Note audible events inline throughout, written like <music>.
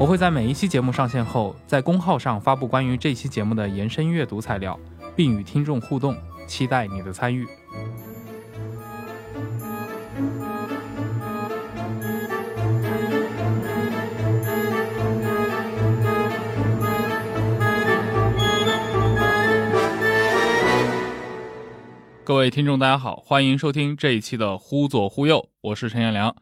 我会在每一期节目上线后，在公号上发布关于这期节目的延伸阅读材料，并与听众互动，期待你的参与。各位听众，大家好，欢迎收听这一期的《忽左忽右》，我是陈彦良。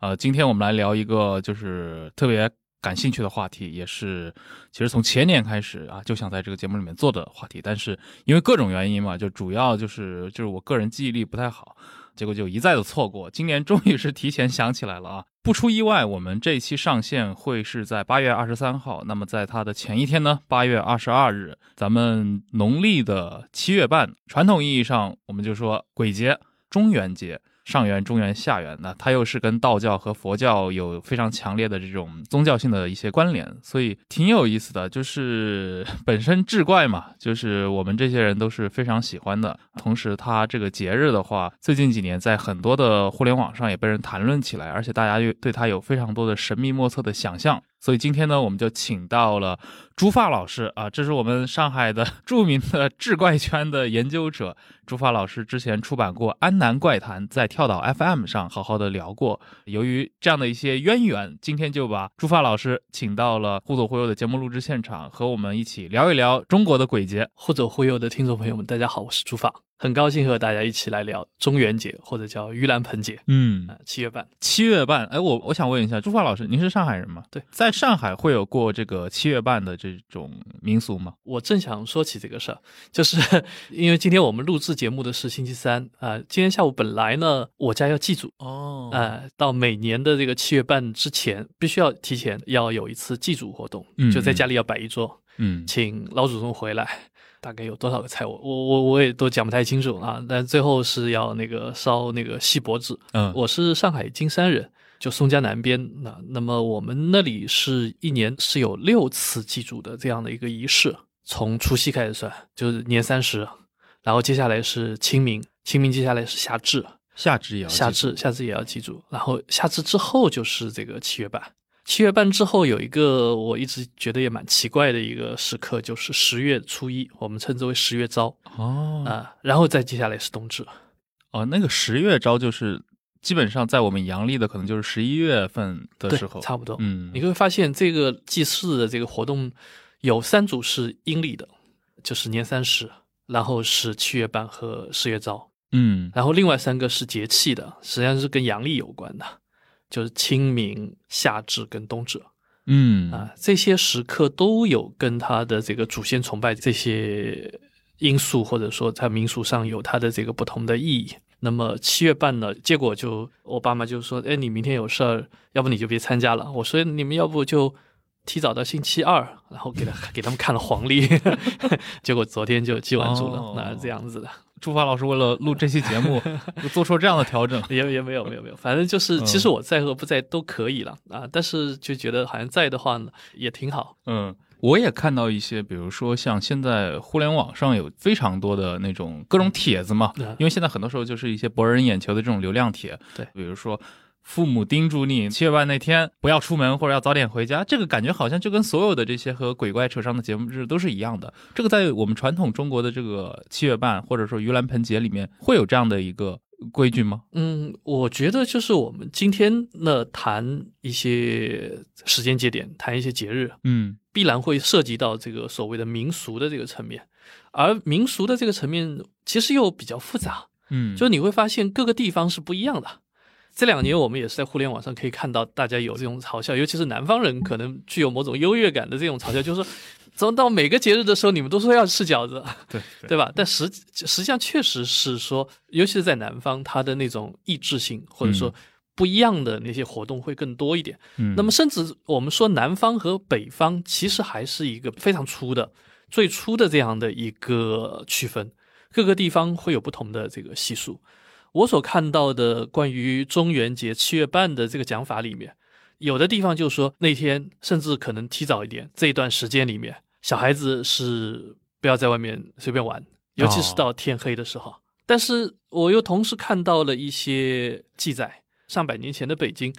呃，今天我们来聊一个就是特别感兴趣的话题，也是其实从前年开始啊就想在这个节目里面做的话题，但是因为各种原因嘛，就主要就是就是我个人记忆力不太好。结果就一再的错过，今年终于是提前想起来了啊！不出意外，我们这一期上线会是在八月二十三号。那么在它的前一天呢，八月二十二日，咱们农历的七月半，传统意义上我们就说鬼节、中元节。上元、中元、下元，那它又是跟道教和佛教有非常强烈的这种宗教性的一些关联，所以挺有意思的。就是 <laughs> 本身志怪嘛，就是我们这些人都是非常喜欢的。同时，它这个节日的话，最近几年在很多的互联网上也被人谈论起来，而且大家又对它有非常多的神秘莫测的想象。所以今天呢，我们就请到了朱发老师啊，这是我们上海的著名的志怪圈的研究者。朱发老师之前出版过《安南怪谈》，在跳岛 FM 上好好的聊过。由于这样的一些渊源，今天就把朱发老师请到了《忽左忽右》的节目录制现场，和我们一起聊一聊中国的鬼节。忽左忽右的听众朋友们，大家好，我是朱发。很高兴和大家一起来聊中元节，或者叫盂兰盆节。嗯，七月半，七月半。哎，我我想问一下朱发老师，您是上海人吗？对，在上海会有过这个七月半的这种民俗吗？我正想说起这个事儿，就是 <laughs> 因为今天我们录制节目的是星期三啊，今天下午本来呢，我家要祭祖哦，啊，到每年的这个七月半之前，必须要提前要有一次祭祖活动，就在家里要摆一桌，嗯，请老祖宗回来。大概有多少个菜？我我我我也都讲不太清楚啊。但最后是要那个烧那个锡箔纸。嗯，我是上海金山人，就松江南边。那那么我们那里是一年是有六次祭祖的这样的一个仪式，从除夕开始算，就是年三十，然后接下来是清明，清明接下来是夏至，夏至也要夏至，夏至也要祭祖，然后夏至之后就是这个七月半。七月半之后有一个我一直觉得也蛮奇怪的一个时刻，就是十月初一，我们称之为十月朝哦啊，然后再接下来是冬至哦。那个十月朝就是基本上在我们阳历的可能就是十一月份的时候，差不多。嗯，你会发现这个祭祀的这个活动有三组是阴历的，就是年三十，然后是七月半和十月朝，嗯，然后另外三个是节气的，实际上是跟阳历有关的。就是清明、夏至跟冬至，嗯啊，这些时刻都有跟他的这个祖先崇拜这些因素，或者说在民俗上有它的这个不同的意义。那么七月半呢，结果就我爸妈就说：“哎，你明天有事儿，要不你就别参加了。”我说：“你们要不就提早到星期二，然后给他给他们看了黄历。” <laughs> 结果昨天就记完祖了，那这样子的。朱发老师为了录这期节目，就 <laughs> 做出这样的调整，也也没有没有没有，反正就是其实我在和不在都可以了啊，但是就觉得好像在的话呢也挺好。嗯，我也看到一些，比如说像现在互联网上有非常多的那种各种帖子嘛，因为现在很多时候就是一些博人眼球的这种流量帖，对，比如说。父母叮嘱你七月半那天不要出门或者要早点回家，这个感觉好像就跟所有的这些和鬼怪扯上的节目日都是一样的。这个在我们传统中国的这个七月半或者说盂兰盆节里面会有这样的一个规矩吗？嗯，我觉得就是我们今天呢谈一些时间节点，谈一些节日，嗯，必然会涉及到这个所谓的民俗的这个层面，而民俗的这个层面其实又比较复杂，嗯，就你会发现各个地方是不一样的。这两年我们也是在互联网上可以看到，大家有这种嘲笑，尤其是南方人可能具有某种优越感的这种嘲笑，就是说，怎么到每个节日的时候，你们都说要吃饺子，对对吧？但实实际上确实是说，尤其是在南方，它的那种意志性或者说不一样的那些活动会更多一点。嗯，那么，甚至我们说南方和北方，其实还是一个非常粗的、最初的这样的一个区分。各个地方会有不同的这个习俗。我所看到的关于中元节七月半的这个讲法里面，有的地方就说那天甚至可能提早一点，这一段时间里面，小孩子是不要在外面随便玩，尤其是到天黑的时候。但是我又同时看到了一些记载，上百年前的北京，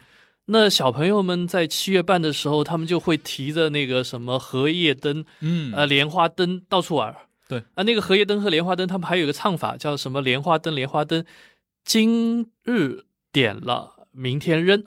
那小朋友们在七月半的时候，他们就会提着那个什么荷叶灯，嗯呃，莲花灯到处玩。对啊，那个荷叶灯和莲花灯，他们还有一个唱法，叫什么？莲花灯，莲花灯，今日点了，明天扔。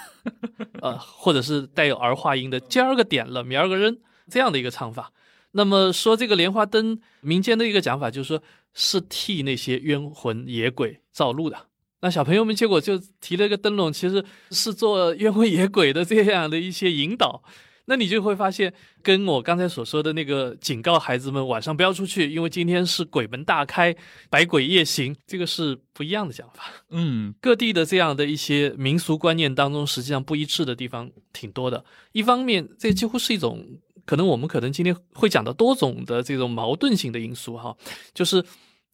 <laughs> 呃，或者是带有儿化音的，今儿个点了，明儿个扔，这样的一个唱法。那么说这个莲花灯，民间的一个讲法就是说，是替那些冤魂野鬼 <laughs> 造路的。那小朋友们结果就提了一个灯笼，其实是做冤魂野鬼的这样的一些引导。那你就会发现，跟我刚才所说的那个警告孩子们晚上不要出去，因为今天是鬼门大开，百鬼夜行，这个是不一样的讲法。嗯，各地的这样的一些民俗观念当中，实际上不一致的地方挺多的。一方面，这几乎是一种可能我们可能今天会讲到多种的这种矛盾性的因素哈，就是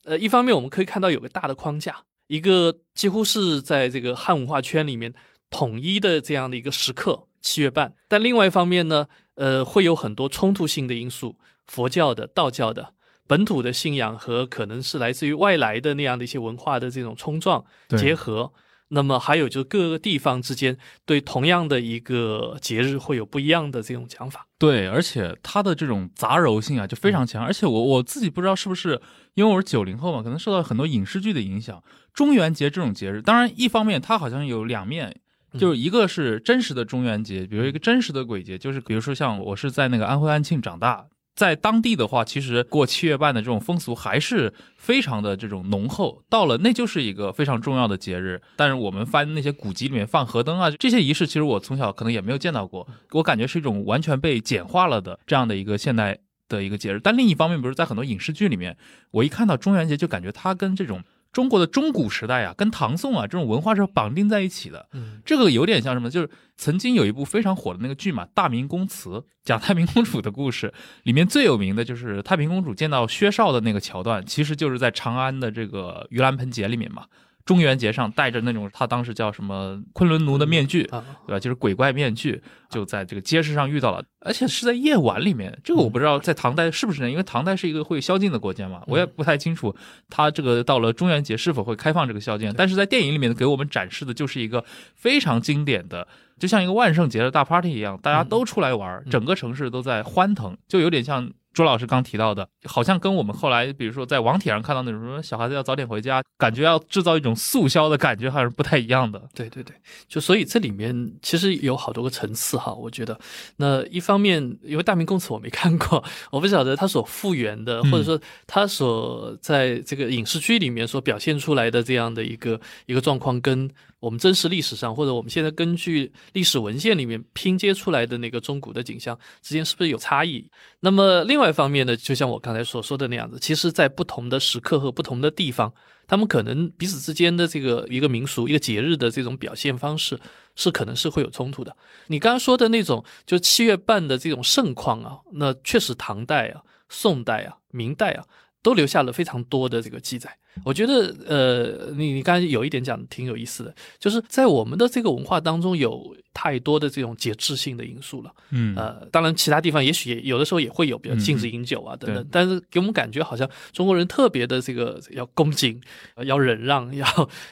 呃，一方面我们可以看到有个大的框架，一个几乎是在这个汉文化圈里面统一的这样的一个时刻。七月半，但另外一方面呢，呃，会有很多冲突性的因素，佛教的、道教的、本土的信仰和可能是来自于外来的那样的一些文化的这种冲撞结合。那么还有就是各个地方之间对同样的一个节日会有不一样的这种讲法。对，而且它的这种杂糅性啊就非常强。而且我我自己不知道是不是因为我是九零后嘛，可能受到很多影视剧的影响。中元节这种节日，当然一方面它好像有两面。就是一个是真实的中元节，比如一个真实的鬼节，就是比如说像我是在那个安徽安庆长大，在当地的话，其实过七月半的这种风俗还是非常的这种浓厚。到了那就是一个非常重要的节日，但是我们翻那些古籍里面放河灯啊这些仪式，其实我从小可能也没有见到过，我感觉是一种完全被简化了的这样的一个现代的一个节日。但另一方面，比如在很多影视剧里面，我一看到中元节就感觉它跟这种。中国的中古时代啊，跟唐宋啊这种文化是绑定在一起的。嗯，这个有点像什么？就是曾经有一部非常火的那个剧嘛，《大明宫词》，讲太平公主的故事。里面最有名的就是太平公主见到薛绍的那个桥段，其实就是在长安的这个盂兰盆节里面嘛。中元节上戴着那种他当时叫什么昆仑奴的面具，对吧？就是鬼怪面具，就在这个街市上遇到了，而且是在夜晚里面。这个我不知道在唐代是不是因为唐代是一个会宵禁的国家嘛，我也不太清楚。他这个到了中元节是否会开放这个宵禁？但是在电影里面给我们展示的就是一个非常经典的，就像一个万圣节的大 party 一样，大家都出来玩，整个城市都在欢腾，就有点像。朱老师刚提到的，好像跟我们后来，比如说在网帖上看到那种什么小孩子要早点回家，感觉要制造一种速销的感觉，好像是不太一样的。对对对，就所以这里面其实有好多个层次哈，我觉得。那一方面，因为《大明宫词》我没看过，我不晓得他所复原的，或者说他所在这个影视剧里面所表现出来的这样的一个一个状况跟。我们真实历史上，或者我们现在根据历史文献里面拼接出来的那个中古的景象之间，是不是有差异？那么另外一方面呢，就像我刚才所说的那样子，其实，在不同的时刻和不同的地方，他们可能彼此之间的这个一个民俗、一个节日的这种表现方式，是可能是会有冲突的。你刚刚说的那种，就七月半的这种盛况啊，那确实唐代啊、宋代啊、明代啊。都留下了非常多的这个记载，我觉得，呃，你你刚才有一点讲挺有意思的，就是在我们的这个文化当中有太多的这种节制性的因素了，嗯，呃，当然其他地方也许也有的时候也会有，比如禁止饮酒啊等等，但是给我们感觉好像中国人特别的这个要恭敬，要忍让，<laughs> 要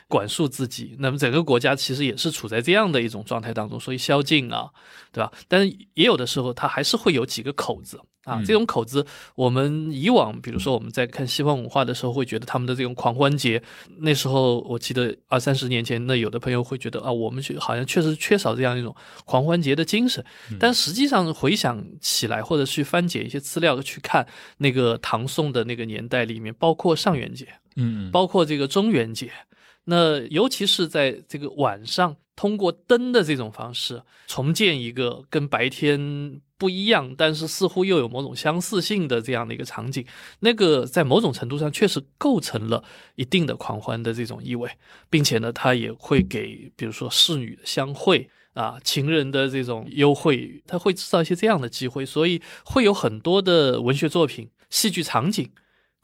管束自己，那么整个国家其实也是处在这样的一种状态当中，所以宵禁啊，对吧？但是也有的时候它还是会有几个口子。啊，这种口子，我们以往比如说我们在看西方文化的时候，会觉得他们的这种狂欢节，那时候我记得二三十年前，那有的朋友会觉得啊，我们好像确实缺少这样一种狂欢节的精神。但实际上回想起来，或者去翻解一些资料去看那个唐宋的那个年代里面，包括上元节，嗯，包括这个中元节。那尤其是在这个晚上，通过灯的这种方式重建一个跟白天不一样，但是似乎又有某种相似性的这样的一个场景，那个在某种程度上确实构成了一定的狂欢的这种意味，并且呢，它也会给比如说侍女的相会啊、情人的这种优惠，他会制造一些这样的机会，所以会有很多的文学作品、戏剧场景。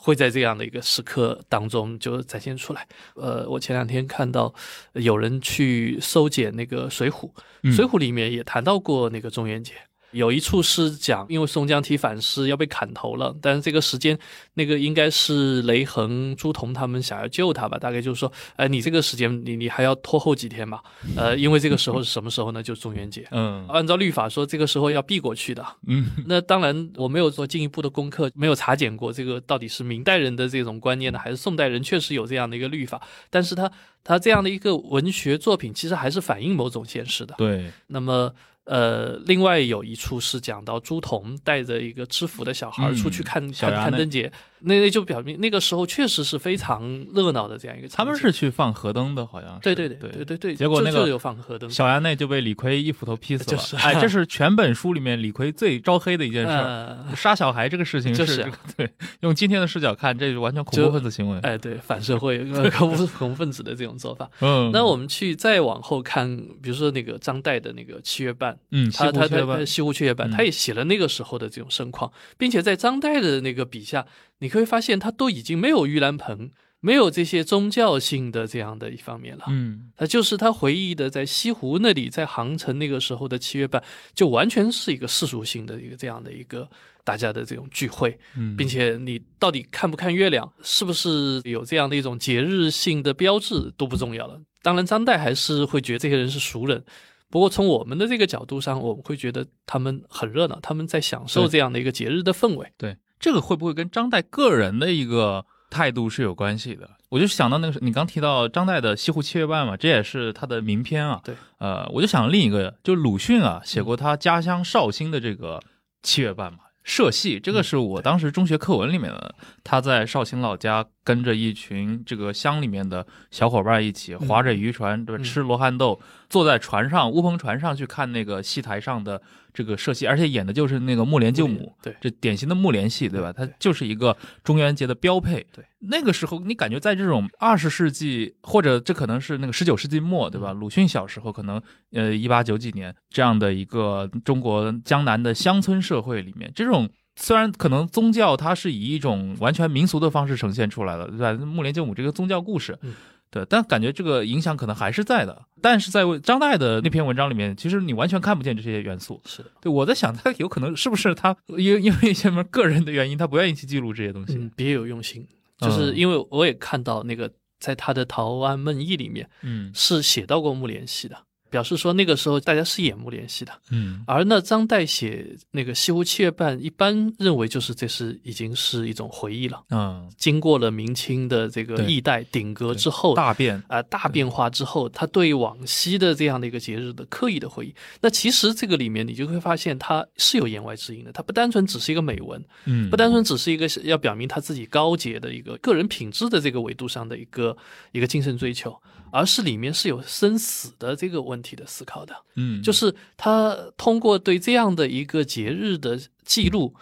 会在这样的一个时刻当中就展现出来。呃，我前两天看到有人去搜检那个《水浒》，嗯《水浒》里面也谈到过那个中元节。有一处是讲，因为宋江提反诗要被砍头了，但是这个时间，那个应该是雷横、朱仝他们想要救他吧？大概就是说，呃，你这个时间，你你还要拖后几天吧？<laughs> 呃，因为这个时候是什么时候呢？就是中元节。嗯按照律法说，这个时候要避过去的。嗯那当然，我没有做进一步的功课，没有查检过这个到底是明代人的这种观念呢，还是宋代人确实有这样的一个律法。但是他他这样的一个文学作品，其实还是反映某种现实的。对，那么，呃，另外有一处是讲到朱仝带着一个知府的小孩儿嗯出去看、看小看灯节，那那就表明那个时候确实是非常热闹的这样一个。他们是去放河灯的，好像是。对对对对对对对，结果那个就就有放河灯。小衙内就被李逵一斧头劈死了。就是哎，这是全本书里面李逵最招黑的一件事杀小孩这个事情就是是这个 <laughs> 对，用今天的视角看，这是完全恐怖分子行为。哎，对，反社会、<laughs> 呃恐怖恐怖分子的这种做法。嗯，那我们去再往后看，比如说那个张岱的那个七月半，嗯，他他他西湖七月半，嗯他也写了那个时候的这种盛况，并且在张岱的那个笔下，你可以发现他都已经没有盂兰盆，没有这些宗教性的这样的一方面了。嗯他就是他回忆的，在西湖那里，在杭城那个时候的七月半，就完全是一个世俗性的一个这样的一个大家的这种聚会。嗯，并且你到底看不看月亮，是不是有这样的一种节日性的标志都不重要了。当然，张岱还是会觉得这些人是熟人。不过从我们的这个角度上，我们会觉得他们很热闹，他们在享受这样的一个节日的氛围。对这个会不会跟张岱个人的一个态度是有关系的？我就想到那个，你刚提到张岱的《西湖七月半》嘛，这也是他的名篇啊。对，呃，我就想另一个，就鲁迅啊，写过他家乡绍兴的这个七月半嘛。社戏，这个是我当时中学课文里面的。他在绍兴老家，跟着一群这个乡里面的小伙伴一起划着渔船，对吧？嗯吃罗汉豆，坐在船上乌篷船上去看那个戏台上的这个社戏，而且演的就是那个木莲救母，对，这典型的木莲戏，对吧？它就是一个中元节的标配。对，那个时候你感觉在这种二十世纪，或者这可能是那个十九世纪末，对吧？鲁迅小时候可能呃一八九几年这样的一个中国江南的乡村社会里面，这种。虽然可能宗教它是以一种完全民俗的方式呈现出来了，对吧？木莲救母这个宗教故事，嗯对，但感觉这个影响可能还是在的。但是在张岱的那篇文章里面，其实你完全看不见这些元素。是的，对，我在想，他有可能是不是他因因为一些什么个人的原因，他不愿意去记录这些东西。嗯，别有用心。就是嗯因为我也看到那个在他的《陶庵梦忆》里面嗯是写到过木莲戏的，表示说那个时候大家是眼目联系的。嗯而呢，张岱写那个《西湖七月半》，一般认为就是这是已经是一种回忆了。嗯，经过了明清的这个对易代鼎革之后，大变。啊、大变化之后，他对往昔的这样的一个节日的刻意的回忆，那其实这个里面你就会发现，它是有言外之音的，它不单纯只是一个美文，嗯，不单纯只是一个要表明他自己高洁的一个个人品质的这个维度上的一个一个精神追求，而是里面是有生死的这个问题的思考的。嗯，就是他通过对这样的一个节日的记录，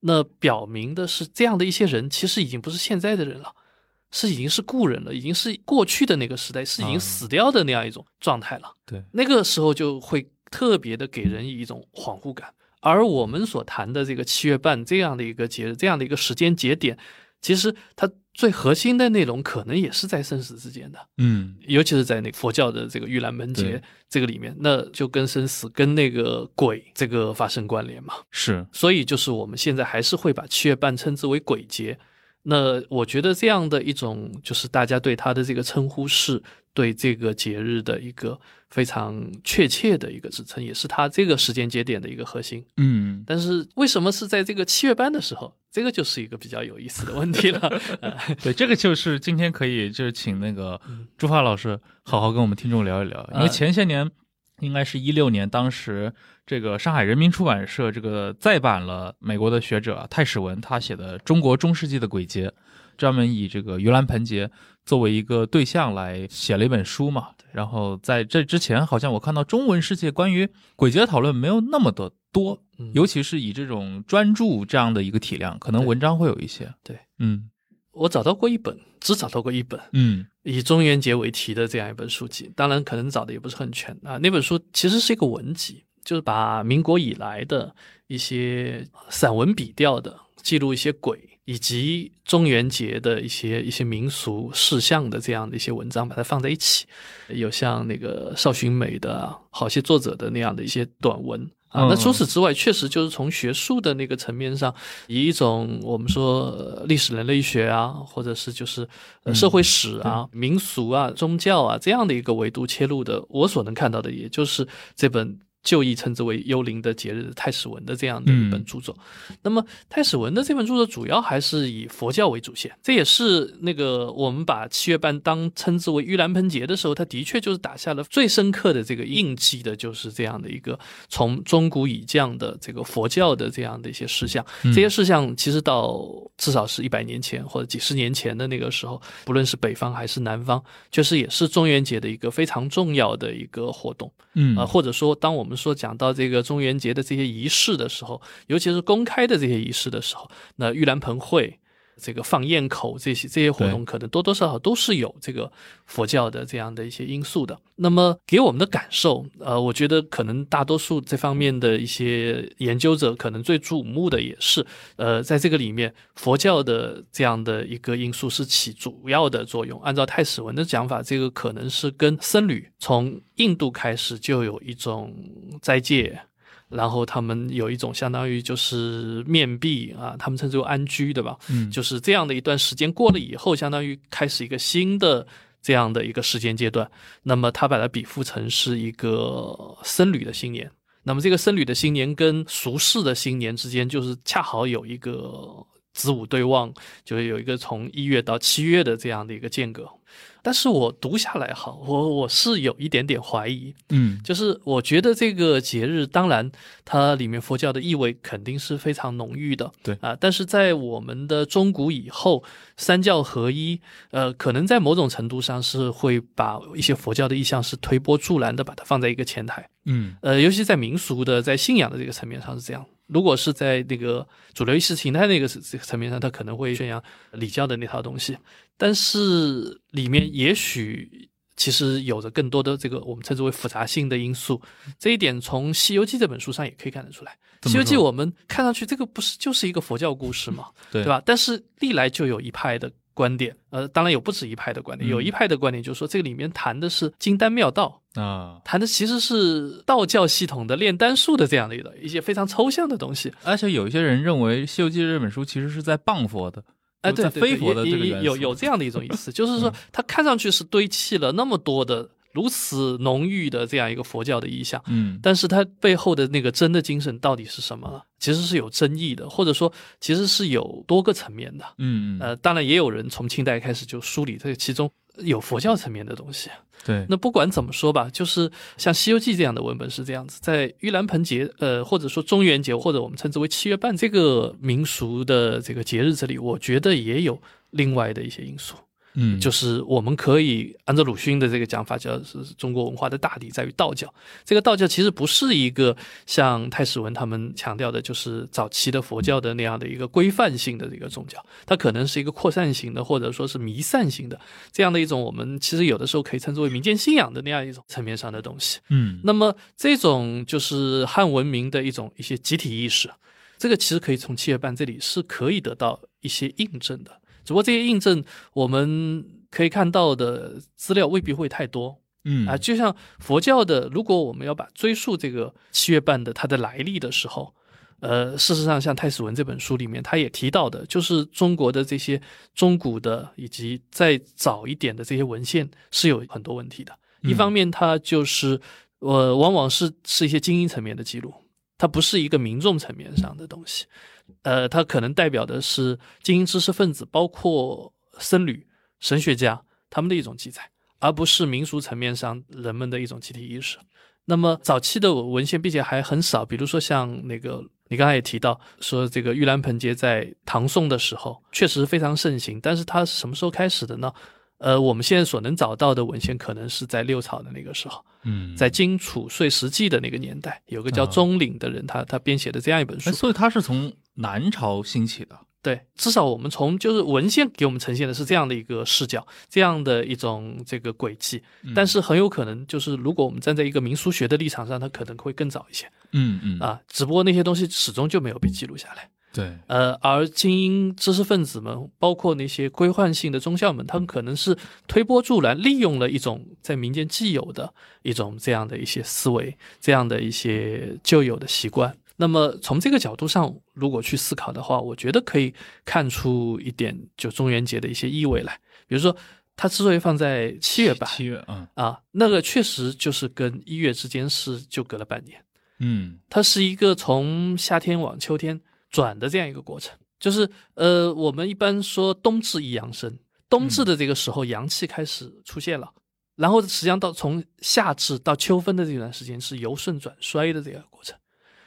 那表明的是这样的一些人其实已经不是现在的人了，是已经是故人了，已经是过去的那个时代，是已经啊死掉的那样一种状态了。对，那个时候就会特别的给人一种恍惚感。而我们所谈的这个七月半这样的一个节日，这样的一个时间节点，其实它最核心的内容可能也是在生死之间的。嗯尤其是在那个佛教的这个盂兰盆节这个里面，那就跟生死、跟那个鬼这个发生关联嘛。是所以就是我们现在还是会把七月半称之为鬼节。那我觉得这样的一种，就是大家对它的这个称呼，是对这个节日的一个非常确切的一个支撑，也是它这个时间节点的一个核心。嗯但是为什么是在这个七月半的时候？这个就是一个比较有意思的问题了。<laughs> 呃对，这个就是今天可以就是请那个嗯朱发老师好好跟我们听众聊一聊，因为呃前些年应该是一六年，当时这个上海人民出版社这个再版了美国的学者啊泰史文他写的《中国中世纪的鬼节》，专门以这个盂兰盆节作为一个对象来写了一本书嘛。然后在这之前，好像我看到中文世界关于鬼节的讨论没有那么的多，尤其是以这种专注这样的一个体量，可能文章会有一些。对，嗯，我找到过一本，只找到过一本，嗯，以中元节为题的这样一本书籍，当然可能找的也不是很全啊。那本书其实是一个文集，就是把民国以来的一些散文笔调的记录一些鬼。以及中元节的一些一些民俗事项的这样的一些文章，把它放在一起，有像那个邵洵美的好些作者的那样的一些短文啊。那除此之外，确实就是从学术的那个层面上，以一种我们说历史人类学啊，或者是就是社会史啊、民俗啊、宗教啊这样的一个维度切入的，我所能看到的，也就是这本。旧译称之为“幽灵的节日”太史文的这样的一本著作，那么太史文的这本著作主要还是以佛教为主线，这也是那个我们把七月半当称之为盂兰盆节的时候，它的确就是打下了最深刻的这个印记的，就是这样的一个从中古以降的这个佛教的这样的一些事项。这些事项其实到至少是一百年前或者几十年前的那个时候，不论是北方还是南方，确实也是中元节的一个非常重要的一个活动。嗯。啊，或者说当我们我们说讲到这个中元节的这些仪式的时候，尤其是公开的这些仪式的时候，那玉兰盆会。这个放焰口这些这些活动，可能多多少少都是有这个佛教的这样的一些因素的。那么给我们的感受，呃，我觉得可能大多数这方面的一些研究者，可能最瞩目的也是，呃，在这个里面，佛教的这样的一个因素是起主要的作用。按照太史文的讲法，这个可能是跟僧侣从印度开始就有一种斋戒。然后他们有一种相当于就是面壁啊，他们称之为安居，对吧？嗯，就是这样的一段时间过了以后，相当于开始一个新的这样的一个时间阶段。那么他把它比附成是一个僧侣的新年。那么这个僧侣的新年跟俗世的新年之间，就是恰好有一个子午对望，就是有一个从一月到七月的这样的一个间隔。但是我读下来哈，我我是有一点点怀疑，嗯，就是我觉得这个节日，当然它里面佛教的意味肯定是非常浓郁的，对。啊，但是在我们的中古以后，三教合一，呃，可能在某种程度上是会把一些佛教的意象是推波助澜的，把它放在一个前台，嗯，呃，尤其在民俗的在信仰的这个层面上是这样。如果是在那个主流意识形态那个这个层面上，他可能会宣扬礼教的那套东西，但是里面也许其实有着更多的这个我们称之为复杂性的因素。这一点从《西游记》这本书上也可以看得出来，《西游记》我们看上去这个不是就是一个佛教故事嘛，对对吧？但是历来就有一派的。观点，呃，当然有不止一派的观点，有一派的观点就是说，这个里面谈的是金丹妙道啊，谈的其实是道教系统的炼丹术的这样的一个一些非常抽象的东西。而且有一些人认为《西游记》这本书其实是在谤佛的，哎，对，非佛的这个有有这样的一种意思，<laughs> 就是说它看上去是堆砌了那么多的。如此浓郁的这样一个佛教的意象，嗯，但是它背后的那个真的精神到底是什么？其实是有争议的，或者说其实是有多个层面的，嗯嗯，呃，当然也有人从清代开始就梳理这其中有佛教层面的东西。对，那不管怎么说吧，就是像《西游记》这样的文本是这样子，在盂兰盆节，呃，或者说中元节，或者我们称之为七月半这个民俗的这个节日这里，我觉得也有另外的一些因素。嗯，就是我们可以按照鲁迅的这个讲法，叫是中国文化的大底在于道教。这个道教其实不是一个像太史文他们强调的，就是早期的佛教的那样的一个规范性的一个宗教，它可能是一个扩散型的，或者说是弥散型的这样的一种我们其实有的时候可以称之为民间信仰的那样一种层面上的东西。嗯，那么这种就是汉文明的一种一些集体意识，这个其实可以从七月半这里是可以得到一些印证的。只不过这些印证，我们可以看到的资料未必会太多，嗯啊，就像佛教的，如果我们要把追溯这个七月半的它的来历的时候，呃，事实上像太史文这本书里面，他也提到的，就是中国的这些中古的以及再早一点的这些文献是有很多问题的。一方面，它就是呃，往往是是一些精英层面的记录，它不是一个民众层面上的东西。呃，它可能代表的是精英知识分子，包括僧侣、神学家他们的一种记载，而不是民俗层面上人们的一种集体意识。那么早期的文献，并且还很少，比如说像那个你刚才也提到说，这个盂兰盆节在唐宋的时候确实非常盛行，但是它是什么时候开始的呢？呃，我们现在所能找到的文献，可能是在六朝的那个时候，嗯，在金楚岁时记的那个年代，有个叫钟岭的人，他他编写的这样一本书。所以他是从南朝兴起的。对，至少我们从就是文献给我们呈现的是这样的一个视角，这样的一种这个轨迹。但是很有可能就是如果我们站在一个民俗学的立场上，它可能会更早一些。嗯嗯啊，只不过那些东西始终就没有被记录下来。对，呃，而精英知识分子们，包括那些规范性的宗教们，他们可能是推波助澜，利用了一种在民间既有的一种这样的一些思维，这样的一些旧有的习惯。那么从这个角度上，如果去思考的话，我觉得可以看出一点就中元节的一些意味来。比如说，它之所以放在七月吧，七月，嗯啊，那个确实就是跟一月之间是就隔了半年，嗯，它是一个从夏天往秋天转的这样一个过程。就是呃，我们一般说冬至一阳生，冬至的这个时候阳气开始出现了，然后实际上到从夏至到秋分的这段时间是由盛转衰的这个。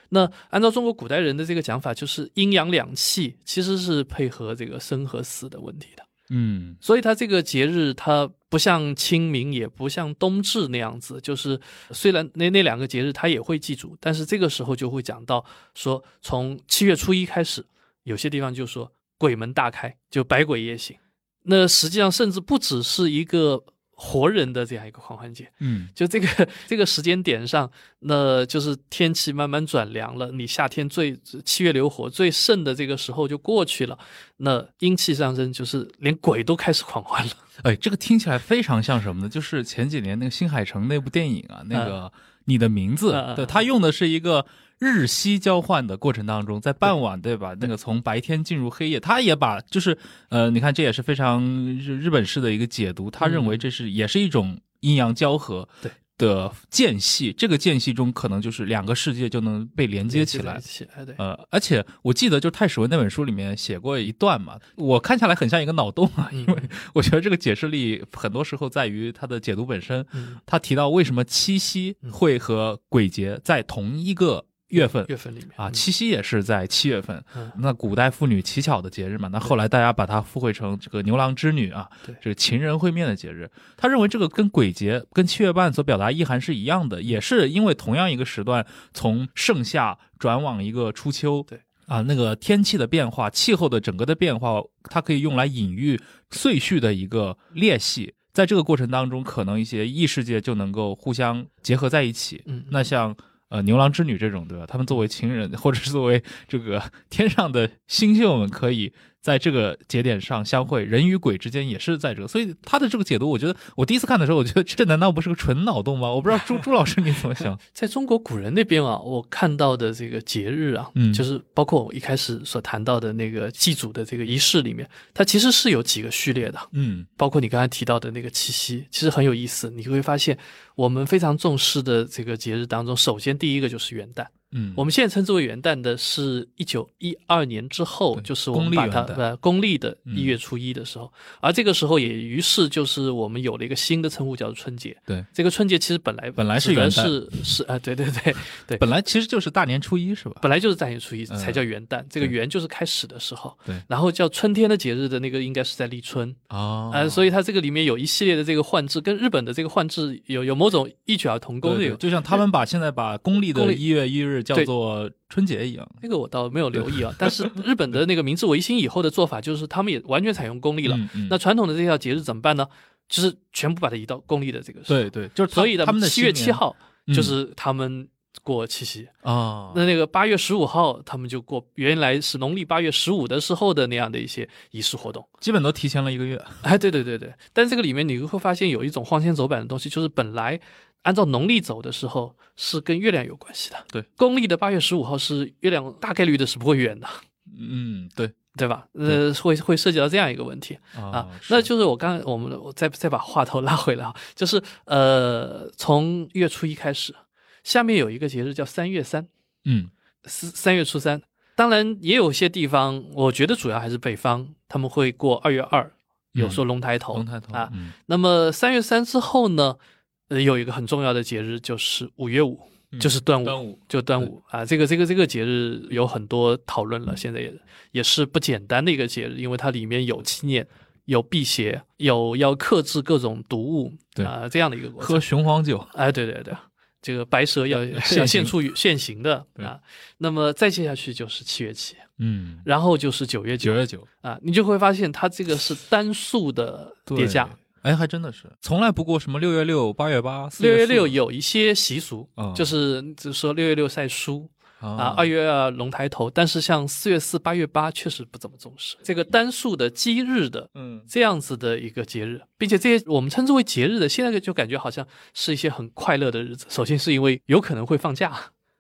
那按照中国古代人的这个讲法，就是阴阳两气其实是配合这个生和死的问题的。嗯，所以它这个节日它不像清明，也不像冬至那样子，就是虽然那那两个节日它也会记住，但是这个时候就会讲到说，从七月初一开始，有些地方就说鬼门大开，就百鬼夜行。那实际上甚至不只是一个。活人的这样一个狂欢节，嗯，就这个 <laughs> 这个时间点上，那就是天气慢慢转凉了，你夏天最七月流火最盛的这个时候就过去了，那阴气上升，就是连鬼都开始狂欢了。哎，这个听起来非常像什么呢？就是前几年那个新海诚那部电影啊，那个你的名字，对他用的是一个。日夕交换的过程当中，在傍晚，对吧？那个从白天进入黑夜，他也把就是呃，你看这也是非常日日本式的一个解读。他认为这是也是一种阴阳交合的间隙，这个间隙中可能就是两个世界就能被连接起来。呃，而且我记得就太史文那本书里面写过一段嘛，我看下来很像一个脑洞啊，因为我觉得这个解释力很多时候在于它的解读本身。他提到为什么七夕会和鬼节在同一个。月份月份里面啊，七夕也是在七月份。那古代妇女乞巧的节日嘛，那后来大家把它附会成这个牛郎织女啊，这个情人会面的节日。他认为这个跟鬼节、跟七月半所表达意涵是一样的，也是因为同样一个时段从盛夏转往一个初秋。对啊，那个天气的变化、气候的整个的变化，它可以用来隐喻岁序的一个裂隙。在这个过程当中，可能一些异世界就能够互相结合在一起。嗯，那像。呃，牛郎织女这种，对吧？他们作为情人，或者是作为这个天上的星宿们，可以。在这个节点上相会，人与鬼之间也是在这个，所以他的这个解读，我觉得我第一次看的时候，我觉得这难道不是个纯脑洞吗？我不知道 <laughs> 朱朱老师你怎么想？<laughs> 在中国古人那边啊，我看到的这个节日啊，嗯，就是包括我一开始所谈到的那个祭祖的这个仪式里面，它其实是有几个序列的，嗯，包括你刚才提到的那个七夕，其实很有意思，你会发现我们非常重视的这个节日当中，首先第一个就是元旦。嗯，我们现在称之为元旦的是一九一二年之后，就是我们把它呃公历的一月初一的时候，而这个时候也于是就是我们有了一个新的称呼，叫做春节。对，这个春节其实本来本来是元旦，是是啊，对对对对，本来其实就是大年初一是吧？本来就是大年初一才叫元旦，这个元就是开始的时候。对，然后叫春天的节日的那个应该是在立春。啊，呃，所以它这个里面有一系列的这个换制，跟日本的这个换制有有某种异曲而同工的，就像他们把现在把公历的一月一日叫做。春节一样，那个我倒没有留意啊。<laughs> 但是日本的那个明治维新以后的做法，就是他们也完全采用公历了。那传统的这条节日怎么办呢？就是全部把它移到公历的这个。对对，就是所以他们的七月七号就是他们过七夕啊。那那个八月十五号，他们就过原来是农历八月十五的时候的那样的一些仪式活动，基本都提前了一个月。哎，对对对对。但这个里面你会发现有一种荒腔走板的东西，就是本来。按照农历走的时候是跟月亮有关系的，对，公历的八月十五号是月亮大概率的是不会圆的，嗯，对，对吧？呃，会会涉及到这样一个问题。啊，那就是我刚我们我再再把话头拉回来啊，<laughs> 就是呃，从月初一开始，下面有一个节日叫三月三，嗯，三三月初三，当然也有些地方，我觉得主要还是北方，他们会过二月二，有说龙抬头，龙抬头啊，那么三月三之后呢？呃，有一个很重要的节日就是五月五，就是端午，端午就端午啊。这个这个这个节日有很多讨论了，现在也也是不简单的一个节日，因为它里面有纪念有辟邪，有要克制各种毒物，对啊、这样的一个过程。喝雄黄酒，哎，对对对，这个白蛇要要现出现行的啊。那么再接下去就是七月七，嗯，然后就是九月九九月九啊，你就会发现它这个是单数的叠加。。哎，还真的是，从来不过什么六月六、八月八、4六月六有一些习俗，啊就是就是说六月六晒书啊，啊二月二龙抬头，但是像四月四、八月八确实不怎么重视。这个单数的基日的嗯。这样子的一个节日，并且这些我们称之为节日的，现在就感觉好像是一些很快乐的日子。首先是因为有可能会放假，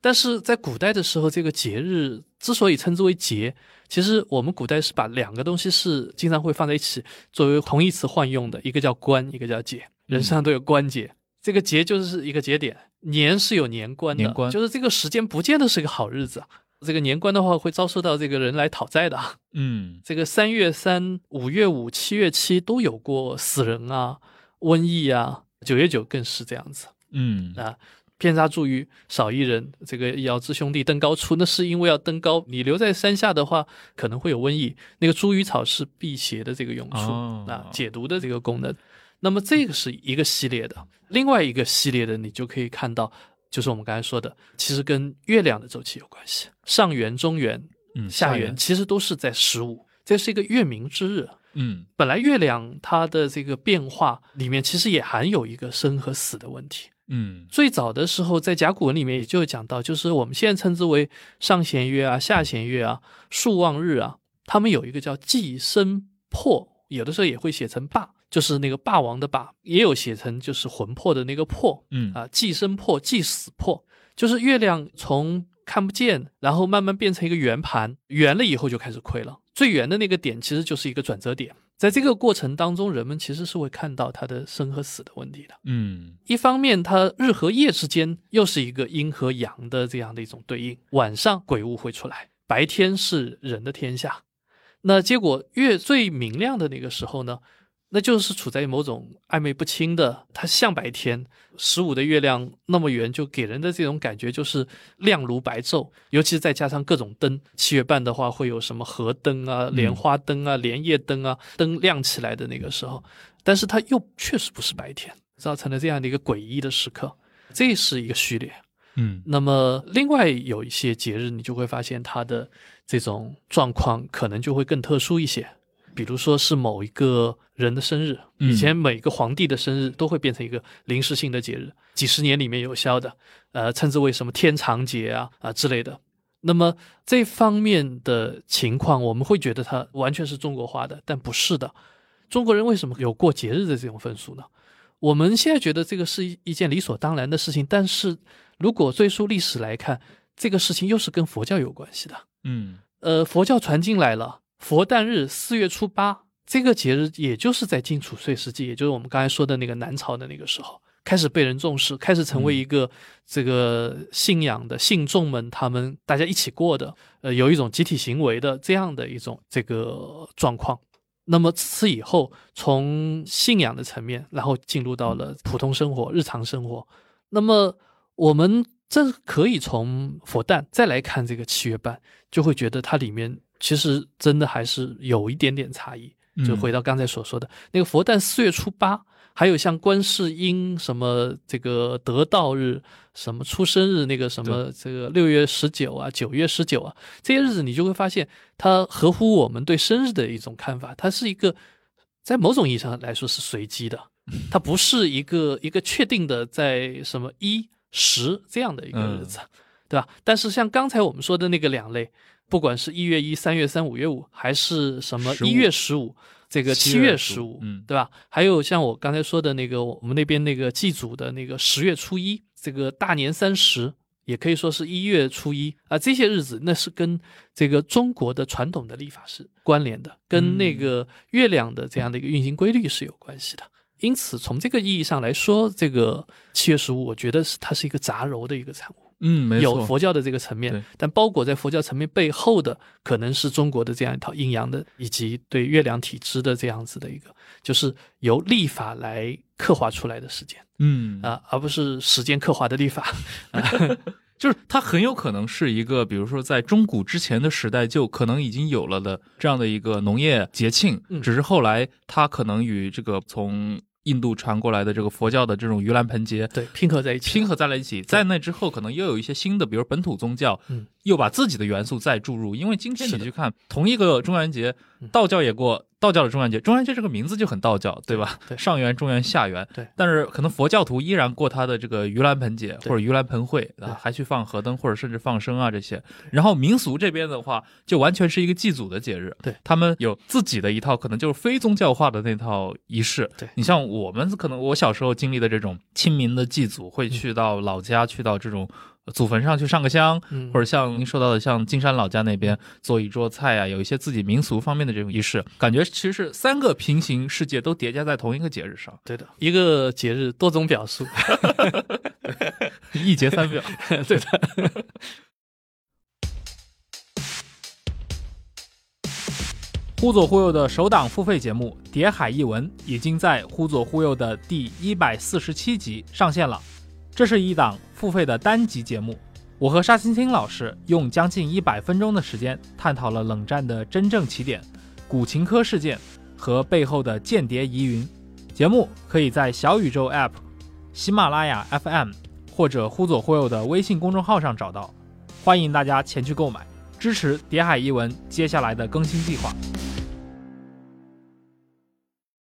但是在古代的时候，这个节日之所以称之为节，其实我们古代是把两个东西是经常会放在一起作为同义词换用的，一个叫关，一个叫节。人身上都有关节，这个节就是一个节点，年是有年关的，年关就是这个时间不见得是个好日子啊。这个年关的话，会遭受到这个人来讨债的啊。嗯这个三月三、五月五、七月七都有过死人啊、瘟疫啊，九月九更是这样子嗯啊。偏差茱萸少一人，这个遥知兄弟登高处，那是因为要登高，你留在山下的话可能会有瘟疫。那个茱萸草是辟邪的这个用处、哦啊，解毒的这个功能。那么这个是一个系列的，另外一个系列的，你就可以看到，就是我们刚才说的，其实跟月亮的周期有关系，上元、中元、嗯下元其实都是在十五，这是一个月明之日。嗯本来月亮它的这个变化里面，其实也含有一个生和死的问题。嗯最早的时候，在甲骨文里面也就有讲到，就是我们现在称之为上弦月啊、下弦月啊、朔望日啊，他们有一个叫寄生魄，有的时候也会写成霸，就是那个霸王的霸，也有写成就是魂魄的那个魄。嗯啊，寄生魄、寄死魄，就是月亮从看不见，然后慢慢变成一个圆盘，圆了以后就开始亏了。最圆的那个点其实就是一个转折点，在这个过程当中，人们其实是会看到它的生和死的问题的。嗯一方面，它日和夜之间又是一个阴和阳的这样的一种对应，晚上鬼物会出来，白天是人的天下。那结果月最明亮的那个时候呢，那就是处在某种暧昧不清的，它像白天。十五的月亮那么圆，就给人的这种感觉就是亮如白昼，尤其是再加上各种灯。七月半的话，会有什么河灯啊、莲花灯啊、莲叶灯啊，灯亮起来的那个时候，但是它又确实不是白天，造成了这样的一个诡异的时刻。这是一个序列。嗯那么，另外有一些节日，你就会发现它的这种状况可能就会更特殊一些。比如说是某一个人的生日，嗯以前每个皇帝的生日都会变成一个临时性的节日，几十年里面有效的，呃，称之为什么天长节啊啊之类的。那么这方面的情况，我们会觉得它完全是中国化的，但不是的。中国人为什么有过节日的这种风俗呢？我们现在觉得这个是一一件理所当然的事情，但是如果追溯历史来看，这个事情又是跟佛教有关系的。嗯呃，佛教传进来了，佛诞日四月初八这个节日，也就是在晋楚岁时期，也就是我们刚才说的那个南朝的那个时候，开始被人重视，开始成为一个这个信仰的信众们他们大家一起过的，呃，有一种集体行为的这样的一种这个状况。那么自此以后，从信仰的层面，然后进入到了普通生活、日常生活。那么我们这可以从佛诞再来看这个七月半，就会觉得它里面其实真的还是有一点点差异。就回到刚才所说的、那个佛诞四月初八，还有像观世音什么这个得道日、什么出生日，那个什么这个六月十九啊、九月十九啊这些日子，你就会发现它合乎我们对生日的一种看法，它是一个在某种意义上来说是随机的，<laughs> 它不是一个一个确定的在什么一十这样的一个日子，对吧？但是像刚才我们说的那个两类。不管是一月一、三月三、五月五，还是什么一月十五，这个七月十五，嗯，对吧？还有像我刚才说的那个，我们那边那个祭祖的那个十月初一，这个大年三十，也可以说是一月初一啊，这些日子那是跟这个中国的传统的历法是关联的，跟那个月亮的这样的一个运行规律是有关系的。因此，从这个意义上来说，这个七月十五，我觉得是它是一个杂糅的一个产物。嗯，没错，有佛教的这个层面，但包裹在佛教层面背后的，可能是中国的这样一套阴阳的，以及对月亮体质的这样子的一个，就是由历法来刻画出来的时间，嗯。啊，而不是时间刻画的历法。<laughs> 啊、就是它很有可能是一个，比如说在中古之前的时代就可能已经有了的这样的一个农业节庆，嗯。只是后来它可能与这个从印度传过来的这个佛教的这种盂兰盆节对，拼合在一起，拼合在了一起，在那之后可能又有一些新的，比如本土宗教，嗯，又把自己的元素再注入。因为今天你去看同一个中元节嗯，道教也过道教的中元节，中元节这个名字就很道教，对吧？对上元、中元、下元，对但是可能佛教徒依然过他的这个盂兰盆节或者盂兰盆会啊，还去放河灯或者甚至放生啊这些。然后民俗这边的话，就完全是一个祭祖的节日，对他们有自己的一套，可能就是非宗教化的那套仪式。对你像我们可能我小时候经历的这种清明的祭祖，会去到老家，去到这种祖坟上去上个香，嗯，或者像您说到的，像金山老家那边做一桌菜啊，有一些自己民俗方面的这种仪式，感觉其实是三个平行世界都叠加在同一个节日上，对的，一个节日多种表述，<laughs> 一节三表。<laughs> 对的，忽左忽右的首档付费节目《谍海译文》已经在忽左忽右的第一百四十七集上线了。这是一档付费的单集节目，我和沙青青老师用将近一百分钟的时间，探讨了冷战的真正起点——古琴科事件和背后的间谍疑云。节目可以在小宇宙 App、喜马拉雅 FM 或者忽左忽右的微信公众号上找到，欢迎大家前去购买，支持《谍海一文》接下来的更新计划。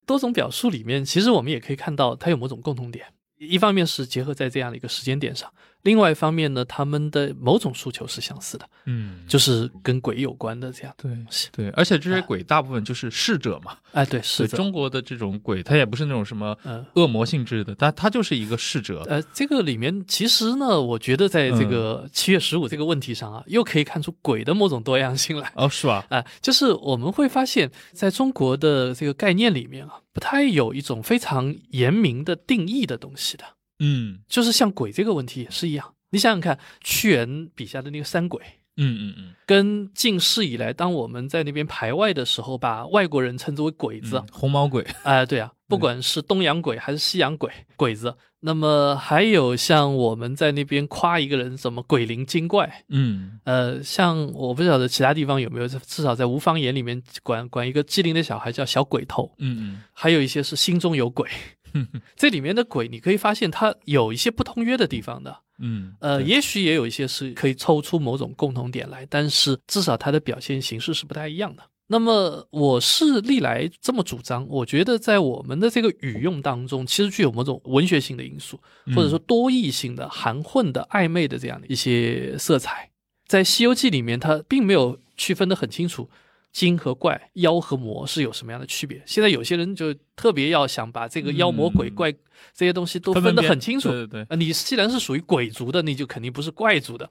多种表述里面，其实我们也可以看到它有某种共同点。一方面是结合在这样的一个时间点上，另外一方面呢，他们的某种诉求是相似的，嗯就是跟鬼有关的这样。对对，而且这些鬼大部分就是逝者嘛，哎，对，是中国的这种鬼，它也不是那种什么嗯。恶魔性质的，但它就是一个逝者。呃，这个里面其实呢，我觉得在这个七月十五这个问题上啊，又可以看出鬼的某种多样性来。哦，是吧？<laughs> 啊、就是我们会发现，在中国的这个概念里面啊，不太有一种非常严明的定义的东西的。嗯。就是像鬼这个问题也是一样，你想想看，屈原笔下的那个山鬼，嗯嗯嗯，跟近世以来，当我们在那边排外的时候，把外国人称之为鬼子，嗯红毛鬼，<laughs> 哎、对啊，不管是东洋鬼还是西洋鬼，鬼子。那么还有像我们在那边夸一个人什么鬼灵精怪，嗯。呃，像我不晓得其他地方有没有，至少在吴方言里面管管一个机灵的小孩叫小鬼头，嗯嗯。还有一些是心中有鬼。嗯 <laughs> 这里面的鬼，你可以发现它有一些不通约的地方的，嗯，呃，也许也有一些是可以抽出某种共同点来，但是至少它的表现形式是不太一样的。那么我是历来这么主张，我觉得在我们的这个语用当中，其实具有某种文学性的因素，或者说多义性的、含混的、暧昧的这样的一些色彩。在《西游记》里面，它并没有区分得很清楚，精和怪、妖和魔是有什么样的区别。现在有些人就特别要想把这个妖魔鬼怪这些东西都分得很清楚，对对对，啊，你既然是属于鬼族的，你就肯定不是怪族的，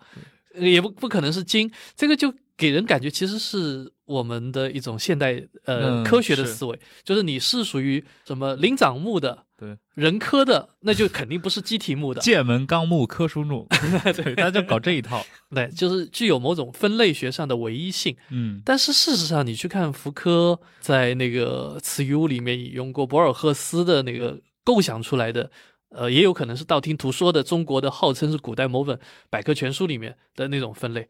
呃也不不可能是精，这个就给人感觉其实是我们的一种现代呃、嗯科学的思维，就是你是属于什么灵长目的、对，人科的，那就肯定不是鸡体目的，剑门纲目科属弩，<laughs> 对，他就搞这一套。<laughs> 对，就是具有某种分类学上的唯一性。嗯但是事实上，你去看福柯在那个《词语屋》里面引用过博尔赫斯的那个构想出来的，呃，也有可能是道听途说的中国的号称是古代某本百科全书里面的那种分类，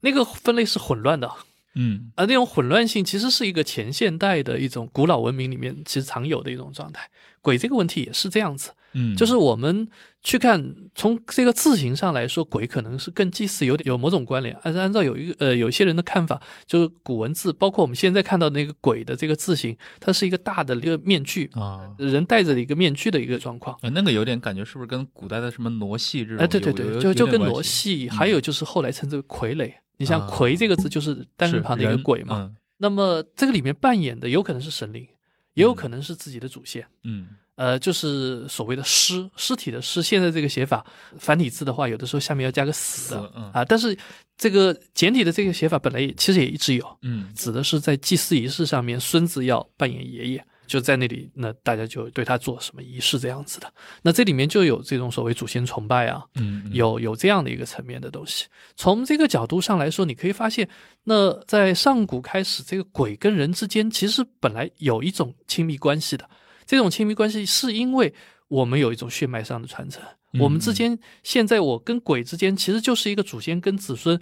那个分类是混乱的，嗯而那种混乱性其实是一个前现代的一种古老文明里面其实常有的一种状态。鬼这个问题也是这样子，嗯，就是我们去看，从这个字形上来说，鬼可能是跟祭祀有点有某种关联。按按照有一个呃有些人的看法，就是古文字，包括我们现在看到那个鬼的这个字形，它是一个大的一个面具，啊。人戴着一个面具的一个状况。呃那个有点感觉，是不是跟古代的什么傩戏这种有？哎，对对对，就就跟傩。戏，嗯还有就是后来称之为傀儡。你像啊“傀”这个字，就是单人旁的一个人鬼嘛。嗯那么这个里面扮演的有可能是神灵，也有可能是自己的祖先。嗯呃，就是所谓的尸尸体的尸，现在这个写法，繁体字的话，有的时候下面要加个死嗯啊。但是这个简体的这个写法本来也其实也一直有，嗯指的是在祭祀仪式上面，孙子要扮演爷爷，就在那里，那大家就对他做什么仪式这样子的。那这里面就有这种所谓祖先崇拜啊，嗯，有有这样的一个层面的东西。从这个角度上来说，你可以发现，那在上古开始，这个鬼跟人之间其实本来有一种亲密关系的。这种亲密关系是因为我们有一种血脉上的传承，嗯我们之间现在我跟鬼之间其实就是一个祖先跟子孙，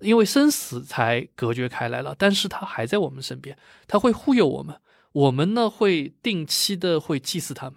因为生死才隔绝开来了，但是他还在我们身边，他会护佑我们，我们呢会定期的会祭祀他们，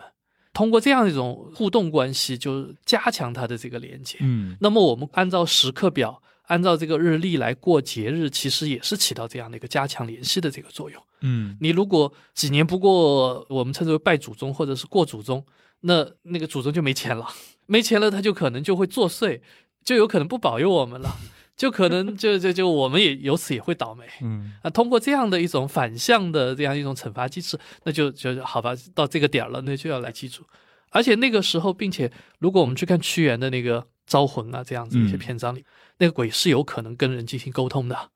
通过这样一种互动关系，就加强他的这个连接。嗯。那么我们按照时刻表，按照这个日历来过节日，其实也是起到这样的一个加强联系的这个作用。嗯。你如果几年不过，我们称之为拜祖宗或者是过祖宗，那那个祖宗就没钱了，没钱了，他就可能就会作祟，就有可能不保佑我们了，就可能就就就我们也由此也会倒霉嗯啊。通过这样的一种反向的这样一种惩罚机制，那就就好吧，到这个点儿了，那就要来记住。而且那个时候，并且如果我们去看屈原的那个招魂啊这样子一些嗯篇章里，那个鬼是有可能跟人进行沟通的。